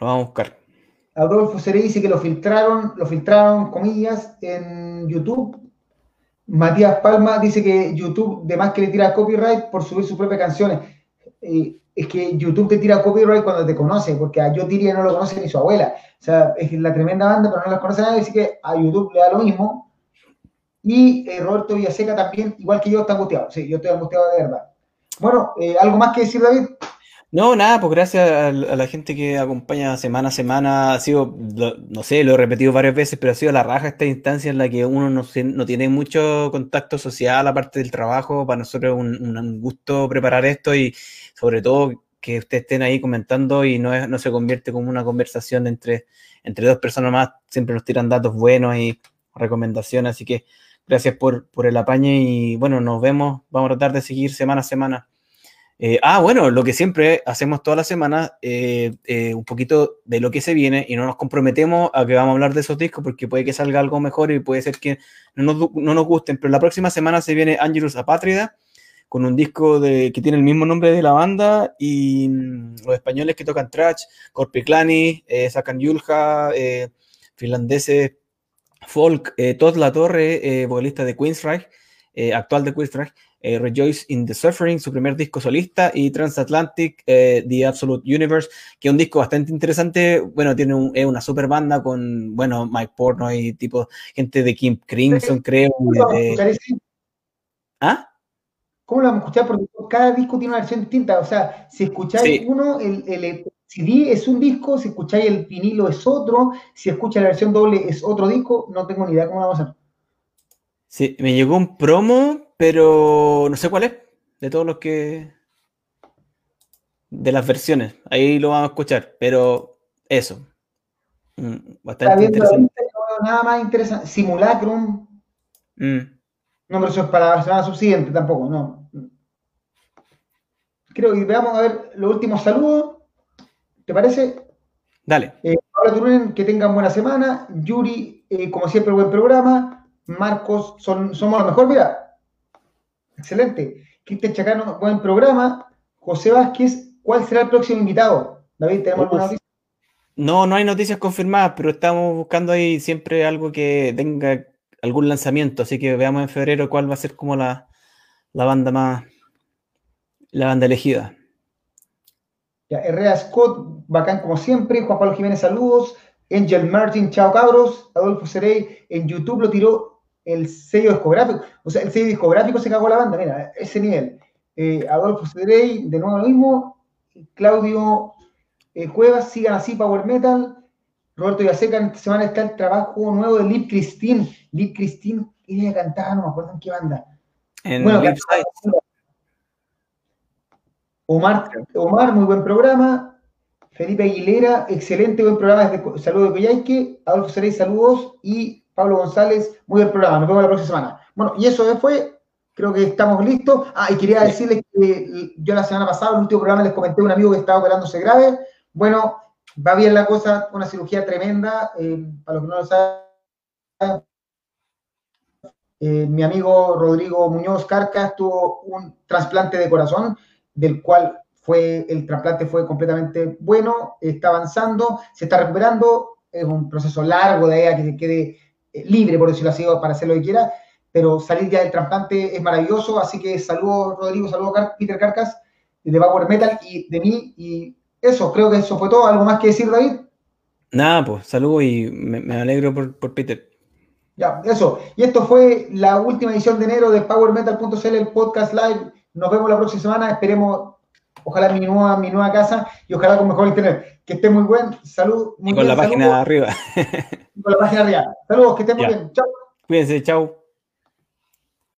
Lo vamos a buscar. Adolfo Seré dice que lo filtraron, lo filtraron, comillas, en YouTube. Matías Palma dice que YouTube, de más que le tira copyright por subir sus propias canciones. Eh, es que YouTube te tira copyright cuando te conoce, porque a Yo Tiria no lo conoce ni su abuela. O sea, es la tremenda banda, pero no la conoce nadie, así que a YouTube le da lo mismo. Y eh, Roberto Villaseca también, igual que yo, está angustiado. Sí, yo estoy angustiado de verdad. Bueno, eh, ¿algo más que decir, David? No, nada, pues gracias a, la gente que acompaña semana a semana. Ha sido, no sé, lo he repetido varias veces, pero ha sido la raja esta instancia en la que uno no, tiene mucho contacto social aparte del trabajo. Para nosotros es un, gusto preparar esto y sobre todo que ustedes estén ahí comentando y no, no se convierte como una conversación entre, entre dos personas más. Siempre nos tiran datos buenos y recomendaciones. Así que gracias por, por el apañe y bueno, nos vemos. Vamos a tratar de seguir semana a semana eh, ah, bueno, lo que siempre hacemos toda la semana, eh, eh, un poquito de lo que se viene y no nos comprometemos a que vamos a hablar de esos discos porque puede que salga algo mejor y puede ser que no nos, no nos gusten, pero la próxima semana se viene Angelus Apátrida con un disco de, que tiene el mismo nombre de la banda y mm, los españoles que tocan trash, Corpiclani, sacan Yulja, finlandeses, folk, Todd La Torre, vocalista de Queensryche, actual de Queensryche, eh, Rejoice in the Suffering, su primer disco solista, y Transatlantic, eh, The Absolute Universe, que es un disco bastante interesante. Bueno, tiene una super banda con, bueno, Mike Porno y tipo gente de Kim Crimson, creo. ¿Ah? ¿Cómo lo vamos a escuchar? Porque cada disco tiene una versión distinta. O sea, si escucháis uno, el, el, CD es un disco, si escucháis el vinilo es otro, si escucháis la versión doble es otro disco, no tengo ni idea cómo lo vamos a hacer. Sí, me llegó un promo pero no sé cuál es, de todos los que... De las versiones, ahí lo vamos a escuchar, pero eso. Mm, bastante interesante. nada más interesante. Simulacrum. Mm. No, pero eso es para la semana subsiguiente tampoco, no. Creo que veamos a ver los últimos saludos. ¿Te parece? Dale. Eh, Turunen, que tengan buena semana. Yuri, eh, como siempre, buen programa. Marcos, son, somos lo mejor, mira. Excelente. Cristian Chacano, buen programa. José Vázquez, ¿cuál será el próximo invitado? David, ¿tenemos alguna noticia? No, no hay noticias confirmadas, pero estamos buscando ahí siempre algo que tenga algún lanzamiento, así que veamos en febrero cuál va a ser como la, la banda más, la banda elegida. Ya, Herrera Scott, bacán como siempre. Juan Pablo Jiménez, saludos. Angel Martin, chao cabros. Adolfo Serey en YouTube lo tiró el sello discográfico. O sea, el sello discográfico se cagó la banda, mira, ese nivel. Eh, Adolfo Serey, de nuevo lo mismo. Claudio eh, Cuevas, sigan así, Power Metal. Roberto Yaseca, esta semana está el trabajo nuevo de Lip Christine. Lip Christine, ella cantaba, no me acuerdo en qué banda. En Bueno, Omar, Omar, muy buen programa. Felipe Aguilera, excelente, buen programa. Desde, saludos de Coyhaique. Adolfo Serey, saludos. Y Pablo González, muy buen programa. Nos vemos la próxima semana. Bueno, y eso fue. Creo que estamos listos. Ah, y quería decirles que yo la semana pasada, en el último programa, les comenté a un amigo que estaba operándose grave. Bueno, va bien la cosa, una cirugía tremenda. eh, para los que no lo saben, eh, mi amigo Rodrigo Muñoz Carcas tuvo un trasplante de corazón, del cual fue, el trasplante fue completamente bueno, está avanzando, se está recuperando, es un proceso largo de ahí a que se quede libre, por decirlo así, para hacer lo que quiera, pero salir ya del trasplante es maravilloso, así que saludos Rodrigo, saludos Car- Peter Carcas, de Power Metal y de mí, y eso, creo que eso fue todo, ¿algo más que decir David? Nada, pues saludos y me, me alegro por, por Peter. Ya, eso. Y esto fue la última edición de enero de PowerMetal.cl, el podcast live. Nos vemos la próxima semana. Esperemos, ojalá mi nueva, mi nueva casa y ojalá con mejor internet. Que esté muy buen. Salud. Muy Y con bien, la página arriba. Con la página arriba. Saludos, que estén muy Ya. bien. Chao. Cuídense, chao.